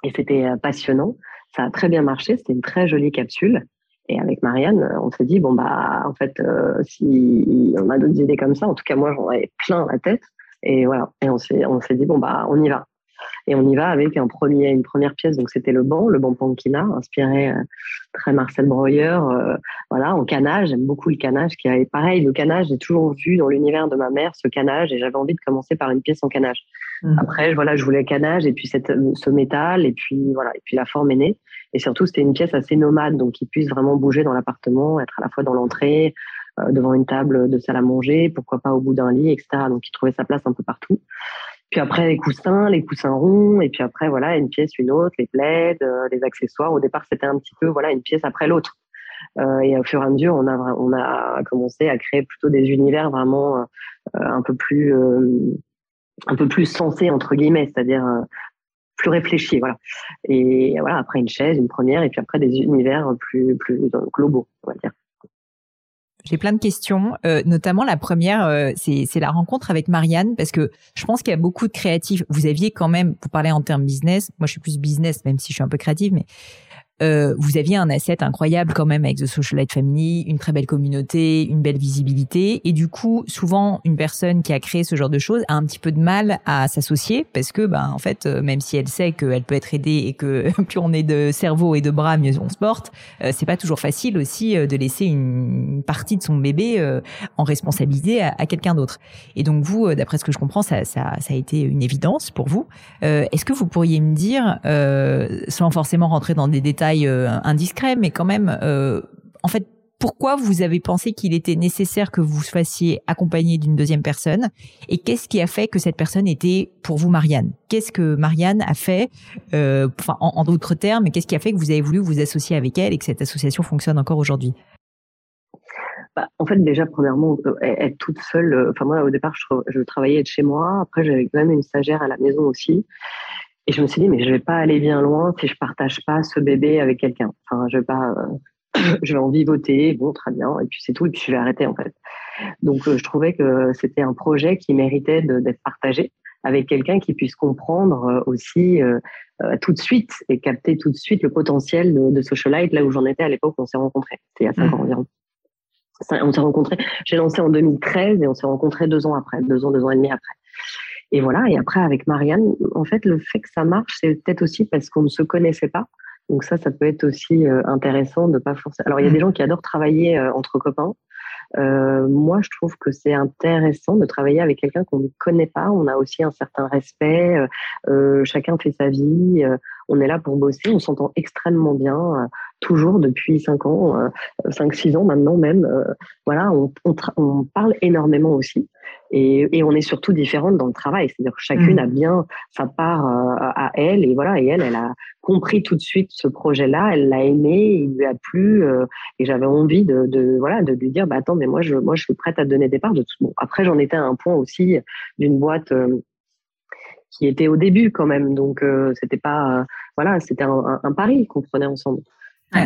Speaker 2: et c'était euh, passionnant. Ça a très bien marché. C'était une très jolie capsule. Et avec Marianne, on s'est dit, bon, bah, en fait, si on a d'autres idées comme ça, en tout cas, moi, j'en avais plein la tête. Et voilà. Et on s'est, on s'est dit, bon, bah, on y va. Et on y va avec un premier, une première pièce. Donc, c'était le banc, le banc Pankina, inspiré euh, très Marcel Breuer, euh, voilà, en canage. J'aime beaucoup le canage qui est pareil. Le canage, j'ai toujours vu dans l'univers de ma mère ce canage et j'avais envie de commencer par une pièce en canage. Mmh. Après, voilà, je voulais canage et puis cette, ce métal et puis voilà, et puis la forme est née. Et surtout, c'était une pièce assez nomade, donc qui puisse vraiment bouger dans l'appartement, être à la fois dans l'entrée, devant une table de salle à manger, pourquoi pas au bout d'un lit, etc. Donc il trouvait sa place un peu partout. Puis après les coussins, les coussins ronds, et puis après voilà une pièce, une autre, les plaids, euh, les accessoires. Au départ c'était un petit peu voilà une pièce après l'autre. Euh, et au fur et à mesure, on a on a commencé à créer plutôt des univers vraiment euh, un peu plus un peu plus sensés entre guillemets, c'est-à-dire plus réfléchis, voilà. Et voilà après une chaise, une première, et puis après des univers plus plus globaux, on va dire.
Speaker 1: J'ai plein de questions, euh, notamment la première, euh, c'est la rencontre avec Marianne, parce que je pense qu'il y a beaucoup de créatifs. Vous aviez quand même, pour parler en termes business, moi je suis plus business, même si je suis un peu créative, mais euh, vous aviez un asset incroyable quand même avec The Socialite Family, une très belle communauté, une belle visibilité. Et du coup, souvent, une personne qui a créé ce genre de choses a un petit peu de mal à s'associer parce que, ben, en fait, euh, même si elle sait qu'elle peut être aidée et que plus on est de cerveau et de bras, mieux on se porte, euh, c'est pas toujours facile aussi de laisser une partie de son bébé en responsabilité à, quelqu'un d'autre. Et donc, vous, d'après ce que je comprends, ça, ça, ça a été une évidence pour vous. Est-ce que vous pourriez me dire, sans forcément rentrer dans des détails, euh, indiscret, mais quand même, euh, en fait, pourquoi vous avez pensé qu'il était nécessaire que vous fassiez accompagné d'une deuxième personne? Et qu'est-ce qui a fait que cette personne était pour vous Marianne? Qu'est-ce que Marianne a fait, euh, en, d'autres termes, qu'est-ce qui a fait que vous avez voulu vous associer avec elle et que cette association fonctionne encore aujourd'hui?
Speaker 2: Bah, en fait, déjà, premièrement, être toute seule. Enfin, moi, au départ, je, je travaillais de chez moi. Après, j'avais quand même une stagiaire à la maison aussi. Et je me suis dit, mais je vais pas aller bien loin si je partage pas ce bébé avec quelqu'un. Enfin, je vais pas, euh, je vais en vivoter, bon, très bien, et puis c'est tout, et puis je vais arrêter en fait. Donc, euh, je trouvais que c'était un projet qui méritait d'être partagé avec quelqu'un qui puisse comprendre euh, aussi tout de suite et capter tout de suite le potentiel de, de Socialite, là où j'en étais à l'époque où on s'est rencontrés. C'était il y a cinq mmh. ans environ. On s'est rencontrés, j'ai lancé en 2013 et on s'est rencontrés deux ans après, deux ans, deux ans et demi après. Et voilà. Et après, avec Marianne, en fait, le fait que ça marche, c'est peut-être aussi parce qu'on ne se connaissait pas. Donc ça, ça peut être aussi euh, intéressant de pas forcer. Alors il y a des mm. gens qui adorent travailler euh, entre copains. moi, je trouve que c'est intéressant de travailler avec quelqu'un qu'on ne connaît pas. On a aussi un certain respect. chacun fait sa vie. On est là pour bosser. On s'entend extrêmement bien, toujours depuis 5 ans, 5-6 ans maintenant même. voilà, on, on, parle énormément aussi. Et, et, on est surtout différentes dans le travail. C'est-à-dire que chacune mmh. a bien sa part à elle. Et voilà, et elle, elle a compris tout de suite ce projet-là, elle l'a aimé, il lui a plu, euh, et j'avais envie de, de, voilà de lui dire bah attends mais moi je moi je suis prête à te donner des parts de tout. Bon après j'en étais à un point aussi d'une boîte euh, qui était au début quand même, donc euh, c'était pas voilà c'était un, un, pari qu'on prenait ensemble.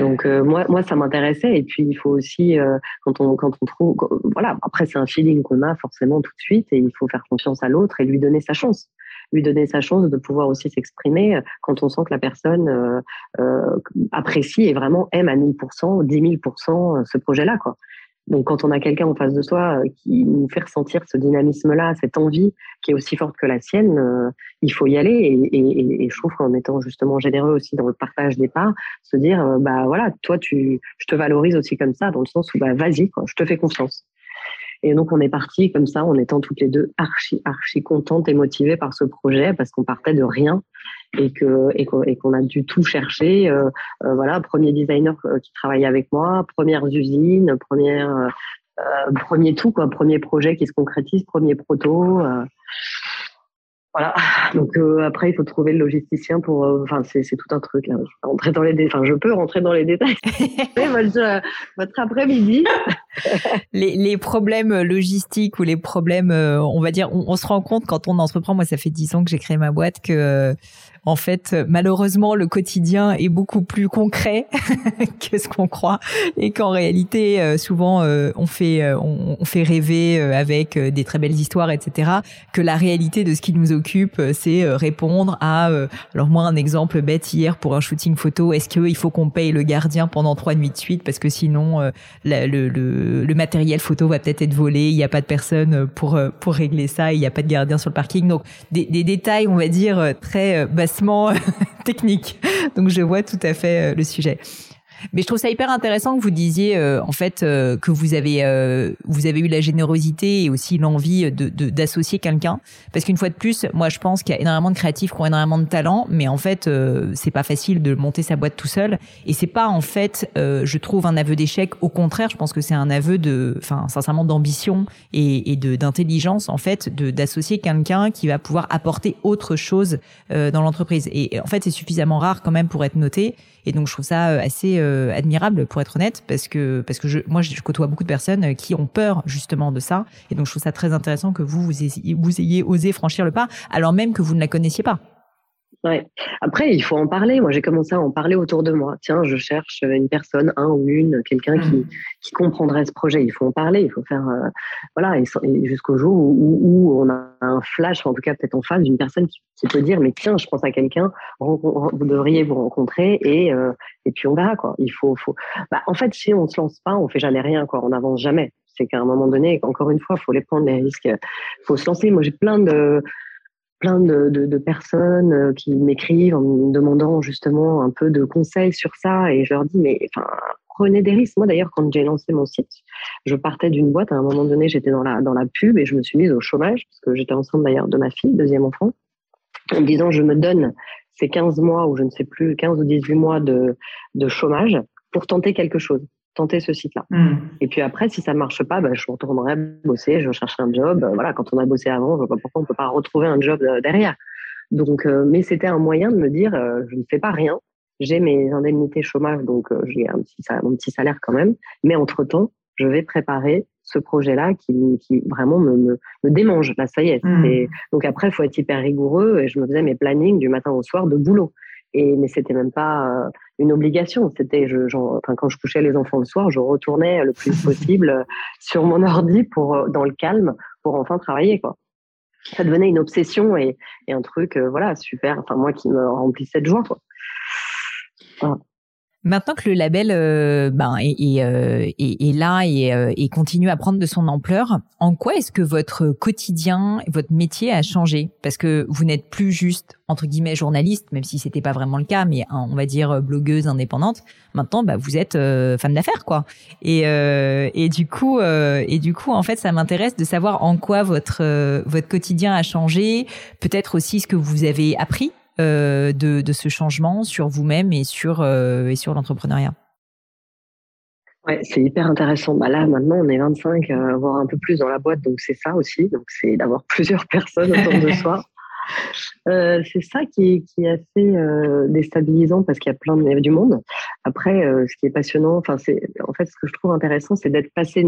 Speaker 2: Donc moi, moi, ça m'intéressait. Et puis il faut aussi quand on quand on trouve, voilà. Après c'est un feeling qu'on a forcément tout de suite, et il faut faire confiance à l'autre et lui donner sa chance lui donner sa chance de pouvoir aussi s'exprimer euh, quand on sent que la personne euh, euh, apprécie et vraiment aime à 1000%, 10 000% ce projet-là. Quoi. Donc, quand on a quelqu'un en face de soi qui nous fait ressentir ce dynamisme-là, cette envie qui est aussi forte que la sienne, il faut y aller. Et, je trouve qu'en étant justement généreux aussi dans le partage des parts, se dire, bah voilà, toi, tu, je te valorise aussi comme ça, dans le sens où, bah, vas-y, je te fais confiance. Et donc, on est parti comme ça, en étant toutes les deux archi, archi contentes et motivées par ce projet parce qu'on partait de rien et que et qu'on a dû tout chercher. Euh, euh, voilà, premier designer euh, qui travaillait avec moi, premières usines, première, euh, premier tout quoi, premier projet qui se concrétise, premier proto. Voilà. Donc après, il faut trouver le logisticien pour. Enfin, c'est, tout un truc. Hein. Je peux rentrer dans les Enfin, je peux rentrer dans les détails. votre, votre après-midi.
Speaker 1: les, les problèmes logistiques ou les problèmes, on va dire, on, on, se rend compte quand on entreprend. Moi, ça fait dix ans que j'ai créé ma boîte que en fait, malheureusement, le quotidien est beaucoup plus concret que ce qu'on croit et qu'en réalité, euh, souvent, euh, on fait, euh, on, fait rêver avec des très belles histoires, etc. Que la réalité de ce qui nous occupe, c'est répondre à, alors moi, un exemple bête hier pour un shooting photo, est-ce qu'il faut qu'on paye le gardien pendant trois nuits de suite parce que sinon, le, matériel photo va peut-être être volé, il n'y a pas de personne pour pour régler ça, il n'y a pas de gardien sur le parking. Donc, des détails, on va dire, très bassement technique. Donc je vois tout à fait euh, le sujet. Mais je trouve ça hyper intéressant que vous disiez euh, en fait euh, que vous avez euh, vous avez eu la générosité et aussi l'envie de d'associer quelqu'un. Parce qu'une fois de plus, moi je pense qu'il y a énormément de créatifs qui ont énormément de talent, mais en fait c'est pas facile de monter sa boîte tout seul. Et c'est pas en fait je trouve un aveu d'échec. Au contraire, je pense que c'est un aveu de enfin sincèrement d'ambition et, et de d'intelligence en fait de d'associer quelqu'un qui va pouvoir apporter autre chose dans l'entreprise. Et en fait c'est suffisamment rare quand même pour être noté et donc je trouve ça euh, assez euh, admirable pour être honnête parce que parce que je, moi je côtoie beaucoup de personnes euh, qui ont peur justement de ça. Et donc je trouve ça très intéressant que vous ayez, vous ayez osé franchir le pas alors même que vous ne la connaissiez pas.
Speaker 2: Ouais. Après, il faut en parler. Moi, j'ai commencé à en parler autour de moi. Tiens, je cherche une personne, un ou une, quelqu'un qui, mmh. qui comprendrait ce projet. Il faut en parler. Il faut faire, euh, voilà, et, jusqu'au jour où, où, on a un flash, en tout cas peut-être en face d'une personne qui, qui, peut dire, mais tiens, je pense à quelqu'un, vous devriez vous rencontrer et euh, et puis on verra quoi. Il faut, faut. Bah, en fait, si on se lance pas, on fait jamais rien quoi. On n'avance jamais. C'est qu'à un moment donné, encore une fois, il faut les prendre les risques. Il faut se lancer. Moi, j'ai plein de plein de, personnes euh, qui m'écrivent en me demandant justement un peu de conseils sur ça. Et je leur dis mais enfin prenez des risques. Moi d'ailleurs quand j'ai lancé mon site, je partais d'une boîte. À un moment donné j'étais dans la dans la pub et je me suis mise au chômage parce que j'étais enceinte d'ailleurs de ma fille deuxième enfant en me disant je me donne ces 15 mois ou je ne sais plus 15 ou 18 mois de de chômage pour tenter quelque chose tenter ce site-là. Hmm. Et puis après, si ça marche pas, bah, je retournerai bosser, je chercherai un job. Voilà, quand on a bossé avant, je vois pas pourquoi on peut pas retrouver un job euh, derrière. Donc, euh, mais c'était un moyen de me dire, euh, je ne fais pas rien. J'ai mes indemnités chômage, donc j'ai un petit salaire, mon petit salaire quand même. Mais entre temps, je vais préparer ce projet-là qui, qui vraiment me, me, me, démange. Là, ça y est. Hmm. Donc après, faut être hyper rigoureux. Et je me faisais mes plannings du matin au soir de boulot. Et mais c'était même pas euh, une obligation. C'était, je, enfin, quand je couchais les enfants le soir, je retournais le plus possible sur mon ordi pour euh, dans le calme pour enfin travailler quoi. Ça devenait une obsession et, et un truc, euh, voilà, super. Enfin moi qui me remplissait de joie quoi.
Speaker 1: Voilà. Maintenant que le label euh, ben, est, euh, là et, euh, et, continue à prendre de son ampleur, en quoi est-ce que votre quotidien, votre métier a changé? Parce que vous n'êtes plus juste entre guillemets journaliste, même si c'était pas vraiment le cas, mais on va dire blogueuse indépendante. Maintenant, bah, vous êtes femme d'affaires, quoi. Et, et du coup, et du coup, en fait, ça m'intéresse de savoir en quoi votre votre quotidien a changé. Peut-être aussi ce que vous avez appris euh, de, de, ce changement sur vous-même et sur, euh, et sur l'entrepreneuriat?
Speaker 2: Ouais, c'est hyper intéressant. Bah là, maintenant, on est 25, euh, voire un peu plus dans la boîte, donc c'est ça aussi. Donc, c'est d'avoir plusieurs personnes autour de soi. Euh, c'est ça qui, qui est assez euh, déstabilisant parce qu'il y a plein de, du monde. Après, euh, ce qui est passionnant, enfin, c'est en fait ce que je trouve intéressant, c'est d'être passé,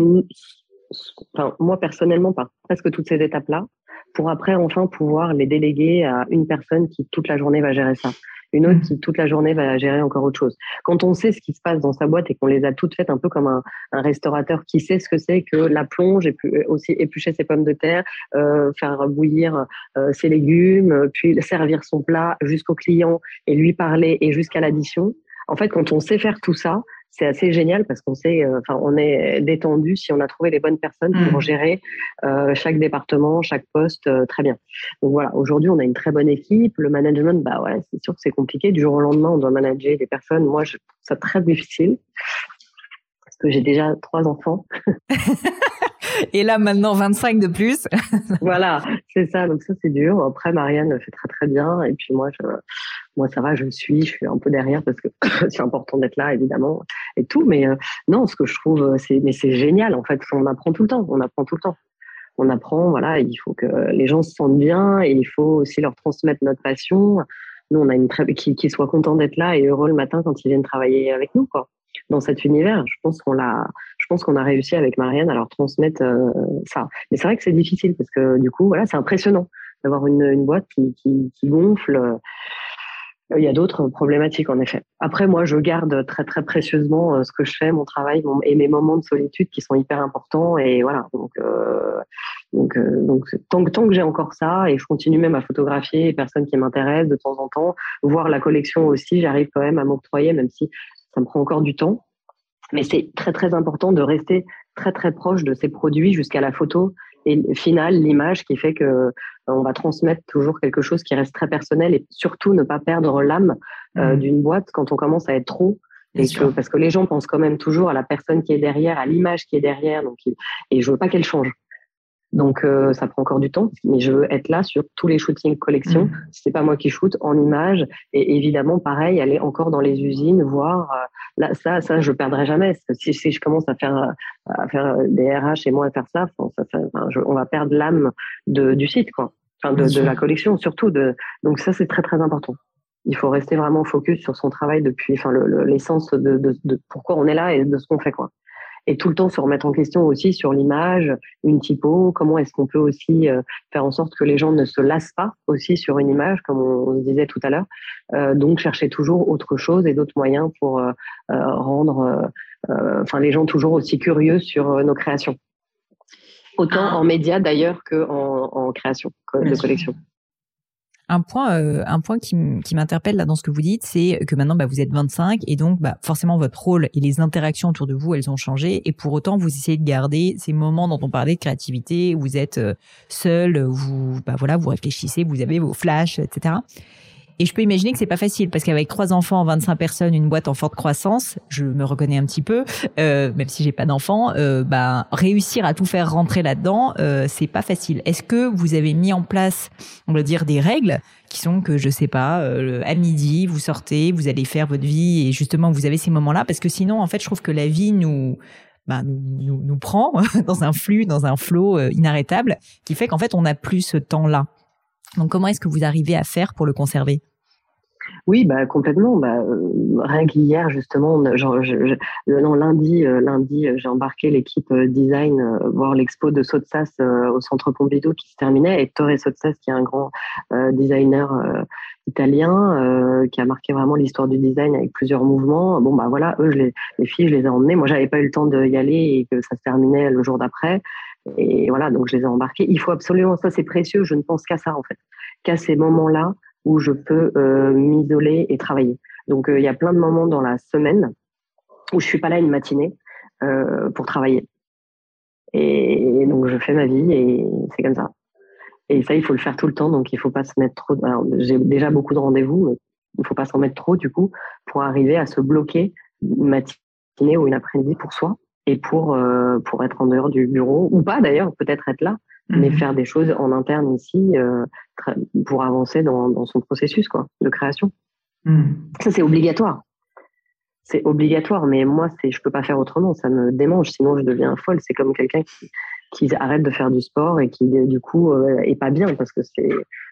Speaker 2: enfin, moi personnellement, par presque toutes ces étapes-là, pour après enfin pouvoir les déléguer à une personne qui toute la journée va gérer ça une autre mmh. qui toute la journée va gérer encore autre chose. Quand on sait ce qui se passe dans sa boîte et qu'on les a toutes faites un peu comme un, un restaurateur qui sait ce que c'est que la plonge et puis aussi éplucher ses pommes de terre, euh, faire bouillir euh, ses légumes, puis servir son plat jusqu'au client et lui parler et jusqu'à l'addition. En fait, quand on sait faire tout ça, c'est assez génial parce qu'on sait, euh, enfin, on est détendu si on a trouvé les bonnes personnes pour mmh. gérer euh, chaque département, chaque poste euh, très bien. Donc voilà, aujourd'hui, on a une très bonne équipe. Le management, bah ouais, c'est sûr que c'est compliqué. Du jour au lendemain, on doit manager des personnes. Moi, je trouve ça très difficile parce que j'ai déjà trois enfants.
Speaker 1: Et là, maintenant, 25 de plus.
Speaker 2: voilà, c'est ça. Donc ça, c'est dur. Après, Marianne fait très, très bien. Et puis moi, je, moi, ça va, je suis, je suis un peu derrière parce que c'est important d'être là, évidemment, et tout. Mais euh, non, ce que je trouve, c'est, mais c'est génial. En fait, on apprend tout le temps. On apprend tout le temps. On apprend, voilà, il faut que les gens se sentent bien et il faut aussi leur transmettre notre passion. Nous, on a une très, qu'ils qui soient contents d'être là et heureux le matin quand ils viennent travailler avec nous, quoi dans cet univers. Je pense qu'on l'a, je pense qu'on a réussi avec Marianne à leur transmettre euh, ça. Mais c'est vrai que c'est difficile parce que du coup, voilà, c'est impressionnant d'avoir une, une, boîte qui, qui gonfle. Il y a d'autres problématiques en effet. Après, moi, je garde très très précieusement euh, ce que je fais, mon travail et mes moments de solitude qui sont hyper importants. Et voilà, donc euh, donc euh, donc tant que tant que j'ai encore ça et je continue même à photographier les personnes qui m'intéressent de temps en temps, voir la collection aussi, j'arrive quand même à m'octroyer, même si ça me prend encore du temps. Mais c'est très très important de rester très très proche de ces produits jusqu'à la photo et finale, l'image qui fait que euh, on va transmettre toujours quelque chose qui reste très personnel et surtout ne pas perdre l'âme euh, mmh. d'une boîte quand on commence à être trop. Et parce que les gens pensent quand même toujours à la personne qui est derrière, à l'image qui est derrière. Donc, et je veux pas qu'elle change. Donc euh, ça prend encore du temps, mais je veux être là sur tous les shootings collection. Mmh. C'est pas moi qui shoot en image. Et évidemment, pareil, aller encore dans les usines, voir. Euh, là, ça, ça, je perdrai jamais. si, si, je commence à faire à faire des RH et moi à faire ça, ça, ça on va perdre l'âme du site, quoi. Enfin, de, de la collection, surtout. De, donc ça, c'est très très important. Il faut rester vraiment focus sur son travail depuis, enfin, l'essence de, de, de pourquoi on est là et de ce qu'on fait, quoi et tout le temps se remettre en question aussi sur l'image, une typo, comment est-ce qu'on peut aussi euh, faire en sorte que les gens ne se lassent pas aussi sur une image, comme on, disait tout à l'heure. Euh, donc chercher toujours autre chose et d'autres moyens pour euh, rendre enfin les gens toujours aussi curieux sur nos créations. Autant ah. en médias d'ailleurs qu'en en création de collection.
Speaker 1: Un point, euh, un point qui, m'interpelle là dans ce que vous dites, c'est que maintenant bah, vous êtes 25 et donc bah, forcément votre rôle et les interactions autour de vous, elles ont changé et pour autant vous essayez de garder ces moments dont on parlait de créativité, où vous êtes euh, seul, vous bah voilà, vous réfléchissez, vous avez vos flashs, etc. Et je peux imaginer que c'est pas facile parce qu'avec trois enfants, 25 personnes, une boîte en forte croissance, je me reconnais un petit peu, euh, même si j'ai pas d'enfants, euh, bah, réussir à tout faire rentrer là-dedans, euh, c'est pas facile. Est-ce que vous avez mis en place, on va dire, des règles qui sont que je sais pas, euh, à midi vous sortez, vous allez faire votre vie et justement vous avez ces moments-là? Parce que sinon en fait je trouve que la vie nous bah, nous, nous, nous, prend dans un flux, dans un flot euh, inarrêtable, qui fait qu'en fait on n'a plus ce temps-là. Donc comment est-ce que vous arrivez à faire pour le conserver?
Speaker 2: Oui, bah complètement. Bah, euh, rien qu'hier justement, je, non lundi, euh, lundi, euh, j'ai embarqué l'équipe design voir l'expo de Sotsas au Centre Pompidou qui se terminait et Torre Sotsas qui est un grand designer italien qui a marqué vraiment l'histoire du design avec plusieurs mouvements. Bon bah voilà, eux, les filles, je les ai emmenées. Moi, j'avais pas eu le temps d'y aller et que ça se terminait le jour d'après. Et voilà, donc je les ai embarquées. Il faut absolument ça, c'est précieux. Je ne pense qu'à ça en fait, qu'à ces moments-là où je peux m'isoler et travailler. Donc il y a plein de moments dans la semaine où je suis pas là une matinée pour travailler. Et donc je fais ma vie et c'est comme ça. Et ça, il faut le faire tout le temps, donc il faut pas se mettre trop. J'ai déjà beaucoup de rendez-vous, mais il faut pas s'en mettre trop du coup pour arriver à se bloquer une matinée ou une après-midi pour soi et pour euh, pour être en dehors du bureau ou pas d'ailleurs, peut-être être là, mais mhm. faire des choses en interne ici euh, pour avancer dans, dans son processus quoi de création. Mhm. Ça c'est obligatoire c'est obligatoire, mais moi, c'est, je peux pas faire autrement. Ça me démange, sinon je deviens folle. C'est comme quelqu'un qui, qui arrête de faire du sport et qui, du coup, euh, est pas bien parce que c'est,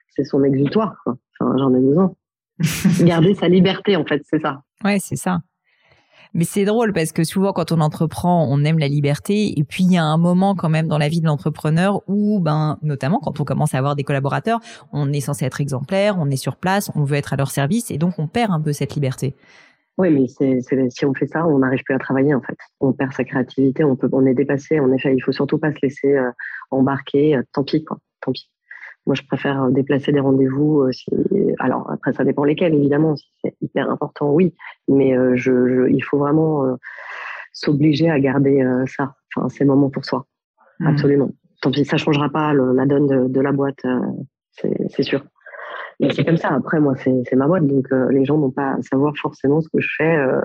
Speaker 2: c'est son exutoire. Enfin, j'en ai besoin. Garder sa liberté, en fait, c'est ça.
Speaker 1: Ouais, c'est ça. Mais c'est drôle parce que souvent quand on entreprend, on aime la liberté et puis il y a un moment quand même dans la vie de l'entrepreneur où ben notamment quand on commence à avoir des collaborateurs, on est censé être exemplaire, on est sur place, on veut être à leur service et donc on perd un peu cette liberté.
Speaker 2: Oui, mais c'est, si on fait ça, on n'arrive plus à travailler en fait. On perd sa créativité, on peut, on est dépassé. En effet, il faut surtout pas se laisser euh, embarquer. Tant pis, quoi. Tant pis. Moi, je préfère euh, déplacer des rendez-vous. si... Alors après, ça dépend lesquels, évidemment. Si c'est hyper important, oui. Mais je, il faut vraiment s'obliger à garder ça, enfin ces moments pour soi. Mmh. Absolument. Tant pis, ça changera pas la donne de, de la boîte, c'est sûr c'est comme ça. Après, moi, c'est ma boîte. Donc, euh, les gens n'ont pas à savoir forcément ce que je fais euh,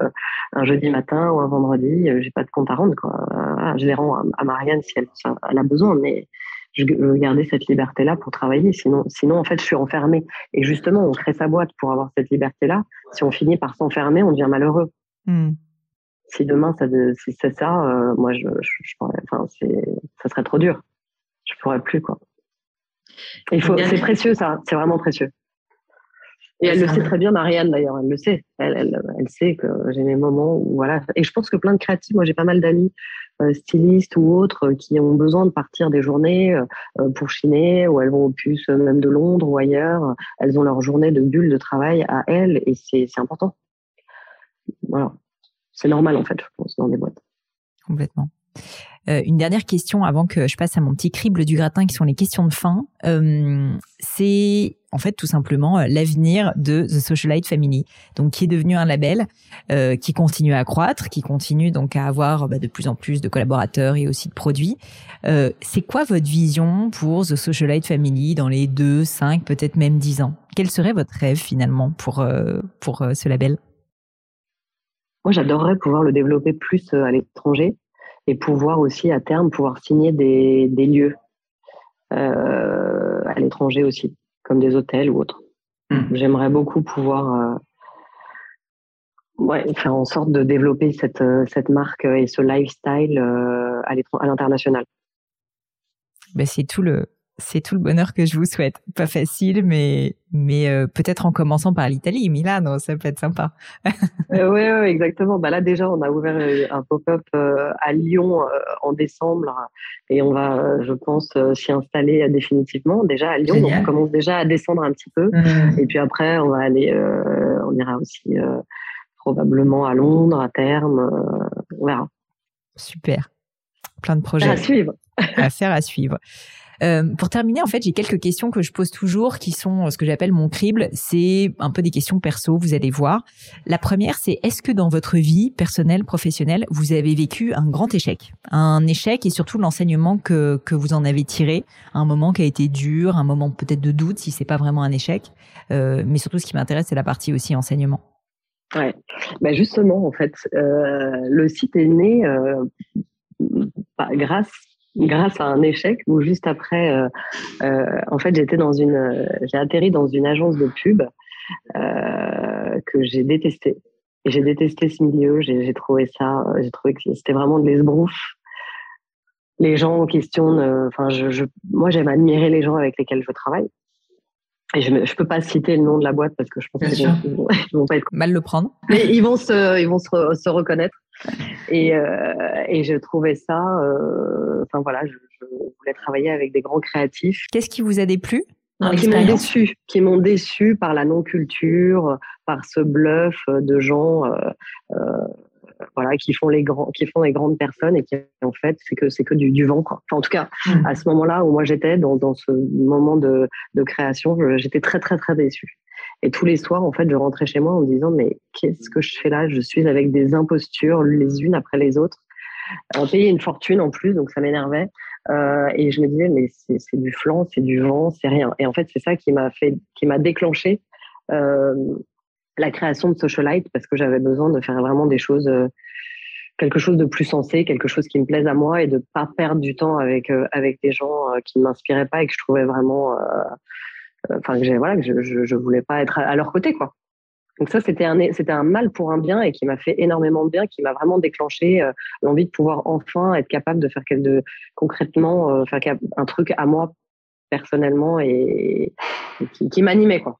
Speaker 2: un jeudi matin ou un vendredi. Euh, j'ai pas de compte à rendre. Quoi. je les rends à, Marianne si elle, elle, a besoin. Mais je veux garder cette liberté-là pour travailler. Sinon, sinon, en fait, je suis enfermée. Et justement, on crée sa boîte pour avoir cette liberté-là. Si on finit par s'enfermer, on devient malheureux. Hmm. Si demain, ça, si c'est ça, moi, je, je, enfin, ça serait trop dur. Je pourrais plus, quoi. Il faut, c'est précieux, ça. C'est vraiment précieux. Et elle le sait très bien, Marianne d'ailleurs, elle le sait. Elle, elle, elle sait que j'ai mes moments où voilà. Et je pense que plein de créatifs, moi j'ai pas mal d'amis euh, stylistes ou autres qui ont besoin de partir des journées euh, pour chiner ou elles vont au puce même de Londres ou ailleurs. Elles ont leur journée de bulle de travail à elles et c'est important. Voilà, c'est normal en fait, je pense, dans des boîtes.
Speaker 1: Complètement. Euh, une dernière question avant que je passe à mon petit crible du gratin qui sont les questions de fin. Euh, c'est en fait tout simplement euh, l'avenir de The Socialite Family, donc qui est devenu un label euh, qui continue à croître, qui continue donc à avoir bah, de plus en plus de collaborateurs et aussi de produits. Euh, c'est quoi votre vision pour The Socialite Family dans les deux, cinq, peut-être même dix ans? Quel serait votre rêve finalement pour euh, pour ce label?
Speaker 2: Moi, j'adorerais pouvoir le développer plus à l'étranger et pouvoir aussi à terme pouvoir signer des, des lieux euh, à l'étranger aussi, comme des hôtels ou autres. Hmm. J'aimerais beaucoup pouvoir euh, ouais, faire en sorte de développer cette, euh, cette marque et ce lifestyle euh, à l'international.
Speaker 1: Ben, c'est tout le c'est tout le bonheur que je vous souhaite. Pas facile, mais mais euh, peut-être en commençant par l'Italie, Milan, ça peut être sympa.
Speaker 2: euh, oui, ouais, exactement. Bah là déjà, on a ouvert euh, un pop-up euh, à Lyon en décembre et on va, je pense, s'y installer définitivement. Déjà à Lyon, donc on commence déjà à descendre un petit peu. Mmh. Et puis après, on va aller, on ira aussi probablement à Londres à terme. on verra.
Speaker 1: Super. Plein de projets.
Speaker 2: À suivre.
Speaker 1: à faire à suivre. Euh, pour terminer, en fait, j'ai quelques questions que je pose toujours qui sont euh, ce que j'appelle mon crible. C'est un peu des questions perso, vous allez voir. La première, c'est est-ce que dans votre vie personnelle, professionnelle, vous avez vécu un grand échec? Un échec et surtout l'enseignement que, que vous en avez tiré, un moment qui a été dur, un moment peut-être de doute si c'est pas vraiment un échec. Euh, mais surtout, ce qui m'intéresse, c'est la partie aussi enseignement.
Speaker 2: Ouais, bah justement, en fait, le site est né euh, grâce grâce à un échec où juste après, euh, euh, en fait, j'étais dans une, j'ai atterri dans une agence de pub euh, que j'ai détesté. Et j'ai détesté ce milieu. J'ai trouvé ça, j'ai trouvé que c'était vraiment de l'esbrouf. Les gens en question, enfin, je, je, moi, j'aime admirer les gens avec lesquels je travaille. Et je ne peux pas citer le nom de la boîte parce que je pense qu'ils vont, vont, pas être
Speaker 1: mal le prendre.
Speaker 2: Mais ils vont se, ils vont se, se reconnaître. Et, euh, et je trouvais ça, euh, enfin voilà, je, je, voulais travailler avec des grands créatifs.
Speaker 1: Qu'est-ce qui vous a déplu
Speaker 2: qui m'ont déçu, qui m'ont déçu par la non-culture, par ce bluff de gens, euh, voilà, qui font les grands, qui font les grandes personnes et qui en fait c'est que c'est que du, du vent quoi. Enfin, en tout cas, mmh. à ce moment-là où moi j'étais dans, dans ce moment de, de création, j'étais très très très déçue. Et tous les soirs, en fait, je rentrais chez moi en me disant, mais qu'est-ce que je fais là? Je suis avec des impostures les unes après les autres. On payait une fortune en plus, donc ça m'énervait. Euh, et je me disais, mais c'est du flanc, c'est du vent, c'est rien. Et en fait, c'est ça qui m'a fait, déclenché euh, la création de Socialite parce que j'avais besoin de faire vraiment des choses, euh, quelque chose de plus sensé, quelque chose qui me plaise à moi et de pas perdre du temps avec euh, avec des gens euh, qui ne m'inspiraient pas et que je trouvais vraiment, enfin que voilà, que je, je, voulais pas être à leur côté quoi. Donc ça, c'était un, c'était un mal pour un bien et qui m'a fait énormément de bien, qui m'a vraiment déclenché euh, l'envie de pouvoir enfin être capable de faire de, concrètement, euh, faire un truc à moi personnellement et, qui, qui m'animait quoi.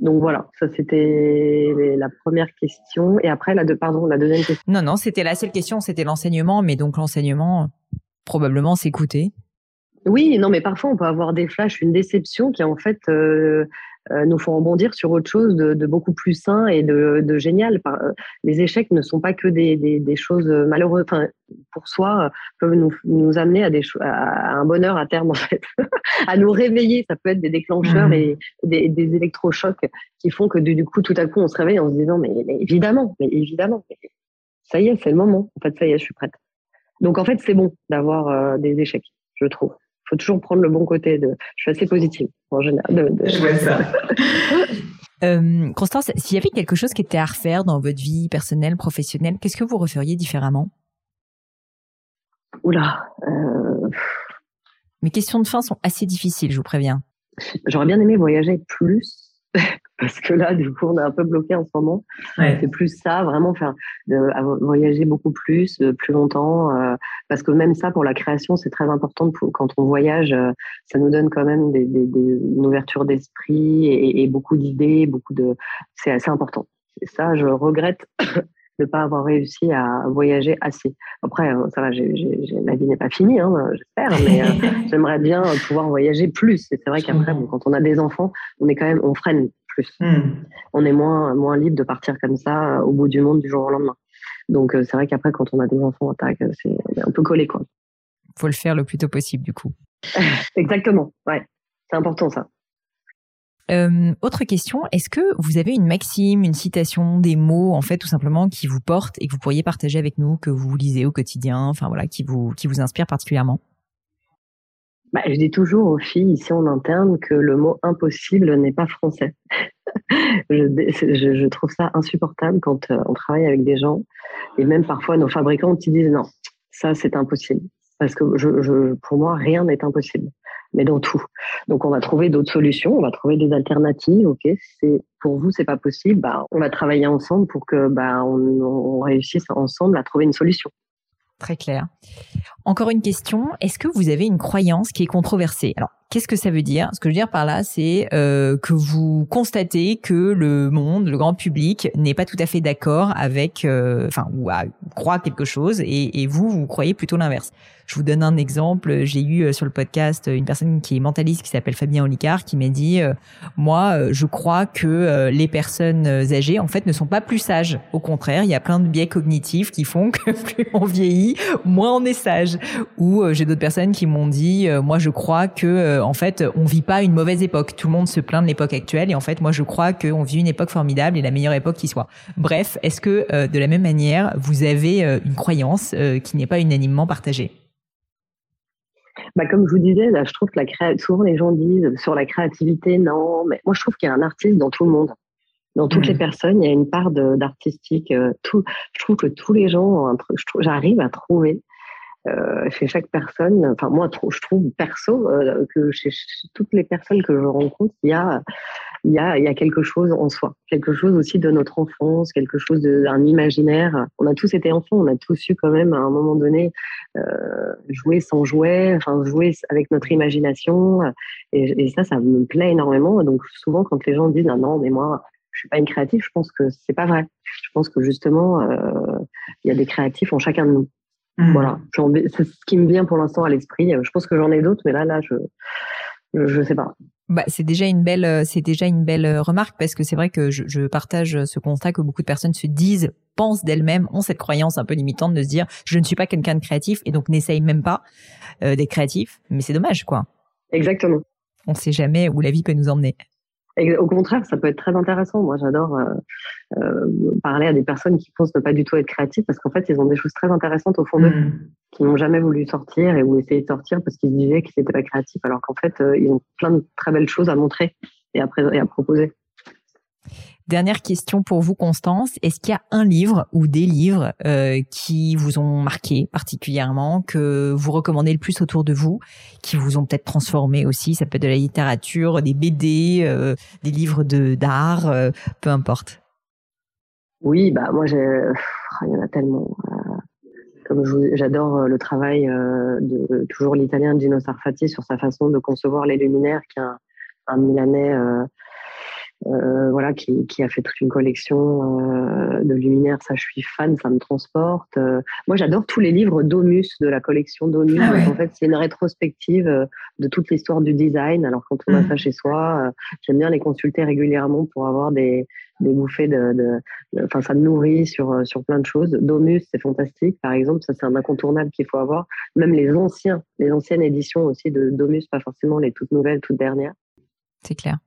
Speaker 2: Donc voilà, ça c'était la première question. Et après, la de, pardon, la deuxième question.
Speaker 1: Non, non, c'était la seule question, c'était l'enseignement, mais donc l'enseignement, probablement s'écouter.
Speaker 2: Oui, non, mais parfois on peut avoir des flashs, une déception qui en fait euh, euh, nous font rebondir sur autre chose de, de beaucoup plus sain et de, de génial. Euh, les échecs ne sont pas que des, des, des choses malheureuses. Enfin, pour soi, peuvent nous, nous amener à, des, à un bonheur à terme, en fait, à nous réveiller. Ça peut être des déclencheurs mmh. et des, des, électrochocs qui font que du, coup, tout à coup, on se réveille en se disant, mais, mais évidemment, mais évidemment, ça y est, c'est le moment. En fait, ça y est, je suis prête. Donc, en fait, c'est bon d'avoir des échecs, je trouve faut toujours prendre le bon côté. De, je suis assez positive en général. De,
Speaker 1: Je vois ça. euh, Constance, s'il y avait quelque chose qui était à refaire dans votre vie personnelle, professionnelle, qu'est-ce que vous referiez différemment?
Speaker 2: Oula. Euh...
Speaker 1: Mes questions de fin sont assez difficiles, je vous préviens.
Speaker 2: J'aurais bien aimé voyager plus parce que là, du coup, on est un peu bloqué en ce moment. Ouais. C'est plus ça, vraiment faire de, voyager beaucoup plus, euh, plus longtemps, euh, parce que même ça, pour la création, c'est très important. Pour, quand on voyage, euh, ça nous donne quand même des, des, des une ouverture d'esprit et, et, beaucoup d'idées, beaucoup de. C'est assez important. Et ça, je regrette de pas avoir réussi à voyager assez. Après, euh, ça va, ma vie n'est pas finie, hein, j'espère, mais euh, j'aimerais bien pouvoir voyager plus. Et c'est vrai qu'après, bon, quand on a des enfants, on est quand même, on freine plus. Hmm. On est moins moins libre de partir comme ça euh, au bout du monde du jour au lendemain. Donc c'est vrai qu'après, quand on a des enfants, c'est un peu collé quoi.
Speaker 1: Faut le faire le plus tôt possible, du coup.
Speaker 2: Exactement, ouais, c'est important ça.
Speaker 1: Euh, autre question, est-ce que vous avez une maxime, une citation, des mots en fait tout simplement qui vous portent et que vous pourriez partager avec nous, que vous lisez au quotidien, enfin voilà, qui vous qui vous inspire particulièrement?
Speaker 2: Bah, je dis toujours aux filles ici en interne que le mot impossible n'est pas français. je, trouve ça insupportable quand euh, on travaille avec des gens et même parfois nos fabricants qui disent non, ça c'est impossible parce que pour moi rien n'est impossible mais dans tout. Donc on va trouver d'autres solutions, on va trouver des alternatives. Ok, c'est pour vous c'est pas possible, bah on va travailler ensemble pour que bah on, réussisse ensemble à trouver une solution.
Speaker 1: Très clair. Encore une question. Est-ce que vous avez une croyance qui est controversée? Qu'est-ce que ça veut dire? Ce que je veux dire par là, c'est euh, que vous constatez que le monde, le grand public, n'est pas tout à fait d'accord avec, euh, enfin, ou croit quelque chose, et, et vous, vous croyez plutôt l'inverse. Je vous donne un exemple. J'ai eu euh, sur le podcast une personne qui est mentaliste qui s'appelle Fabien Olicard qui m'a dit euh, moi euh, je crois que les personnes âgées en fait ne sont pas plus sages. Au contraire, il y a plein de biais cognitifs qui font que plus on vieillit, moins on est sage. Ou j'ai d'autres personnes qui m'ont dit moi je crois que en fait on vit pas une mauvaise époque. Tout le monde se plaint de l'époque actuelle et en fait moi je crois qu'on vit une époque formidable et la meilleure époque qui soit. Bref, est-ce que de la même manière vous avez une croyance qui n'est pas unanimement partagée?
Speaker 2: Bah, comme je vous disais, là, je trouve que la souvent les gens disent sur la créativité, non, mais moi je trouve qu'il y a un artiste dans tout le monde. Dans toutes les mmh. personnes, il y a une part d'artistique. Euh, tout, je trouve que tous les gens, j'arrive à trouver euh, chez chaque personne, enfin moi je trouve perso euh, que chez, toutes les personnes que je rencontre, il y a quelque chose en soi, quelque chose aussi de notre enfance, quelque chose d'un imaginaire. On a tous été enfants, on a tous eu quand même à un moment donné euh, jouer sans jouer, enfin jouer avec notre imagination, et, et, ça ça me plaît énormément. Donc souvent quand les gens disent ah non mais moi je suis pas une créative, je pense que c'est pas vrai. Je pense que justement euh, il y a des créatifs en chacun de nous. Mmh. Voilà, c'est ce qui me vient pour l'instant à l'esprit. Je pense que j'en ai d'autres, mais là, là, je, je, sais pas.
Speaker 1: Bah, c'est déjà une belle, euh, c'est déjà une belle euh, remarque parce que c'est vrai que je, je, partage ce constat que beaucoup de personnes se disent, pensent d'elles-mêmes, ont cette croyance un peu limitante de se dire, je ne suis pas quelqu'un de créatif et donc n'essaye même pas euh, d'être créatif. Mais c'est dommage, quoi.
Speaker 2: Exactement.
Speaker 1: On sait jamais où la vie peut nous emmener.
Speaker 2: Au contraire, ça peut être très intéressant. Moi, j'adore parler à des personnes qui pensent ne pas du tout être créatives parce qu'en fait, ils ont des choses très intéressantes au fond d'eux mm. qui n'ont jamais voulu sortir et ou essayer de sortir parce qu'ils disaient qu'ils n'étaient pas créatifs alors qu'en fait, ils ont plein de très belles choses à montrer et à, et à proposer.
Speaker 1: Dernière question pour vous, Constance. Est-ce qu'il y a un livre ou des livres euh, qui vous ont marqué particulièrement, que vous recommandez le plus autour de vous, qui vous ont peut-être transformé aussi? Ça peut être de la littérature, des BD, euh, des livres de d'art, euh, peu importe.
Speaker 2: Oui, bah moi, il y en a tellement. comme j'adore le travail de toujours l'italien Gino Sarfati sur sa façon de concevoir les luminaires, qui est un Milanais euh, voilà, qui, qui, a fait toute une collection euh, de luminaires. Ça, je suis fan, ça me transporte. Euh, moi, j'adore tous les livres d'Omus, de la collection d'Omus. Ah en fait, c'est une rétrospective euh, de toute l'histoire du design. Alors, quand on a mm. ça chez soi, j'aime bien les consulter régulièrement pour avoir des, des bouffées de, enfin, ça me nourrit sur sur plein de choses. Domus, c'est fantastique, par exemple. Ça, c'est un incontournable qu'il faut avoir. Même les anciens, les anciennes éditions aussi de Domus, pas forcément les toutes nouvelles, toutes dernières.
Speaker 1: C'est clair.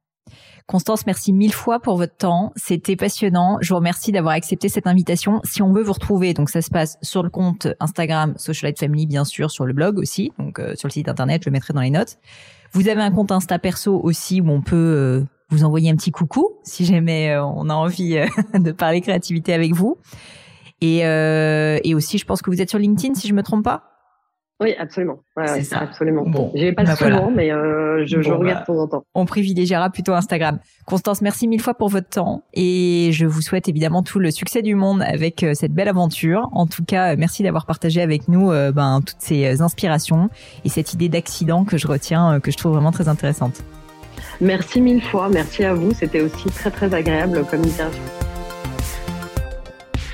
Speaker 1: Constance, merci mille fois pour votre temps. C'était passionnant. Je vous remercie d'avoir accepté cette invitation. Si on veut vous retrouver, donc ça se passe sur le compte Instagram Socialite Family, bien sûr, sur le blog aussi, donc euh, sur le site internet, je le mettrai dans les notes. Vous avez un compte Insta perso aussi où on peut euh, vous envoyer un petit coucou si jamais euh, on a envie de parler créativité avec vous. Et, et aussi, je pense que vous êtes sur LinkedIn, si je me trompe pas.
Speaker 2: Oui, absolument. c'est ça. Absolument. Bon, J'y vais pas bah souvent, mais euh, je, je regarde bah, de temps en temps.
Speaker 1: On privilégiera plutôt Instagram. Constance, merci mille fois pour votre temps et je vous souhaite évidemment tout le succès du monde avec euh, cette belle aventure. En tout cas, merci d'avoir partagé avec nous euh, ben, toutes ces inspirations et cette idée d'accident que je retiens, que je trouve vraiment très intéressante.
Speaker 2: Merci mille fois. Merci à vous. C'était aussi très très agréable comme interview.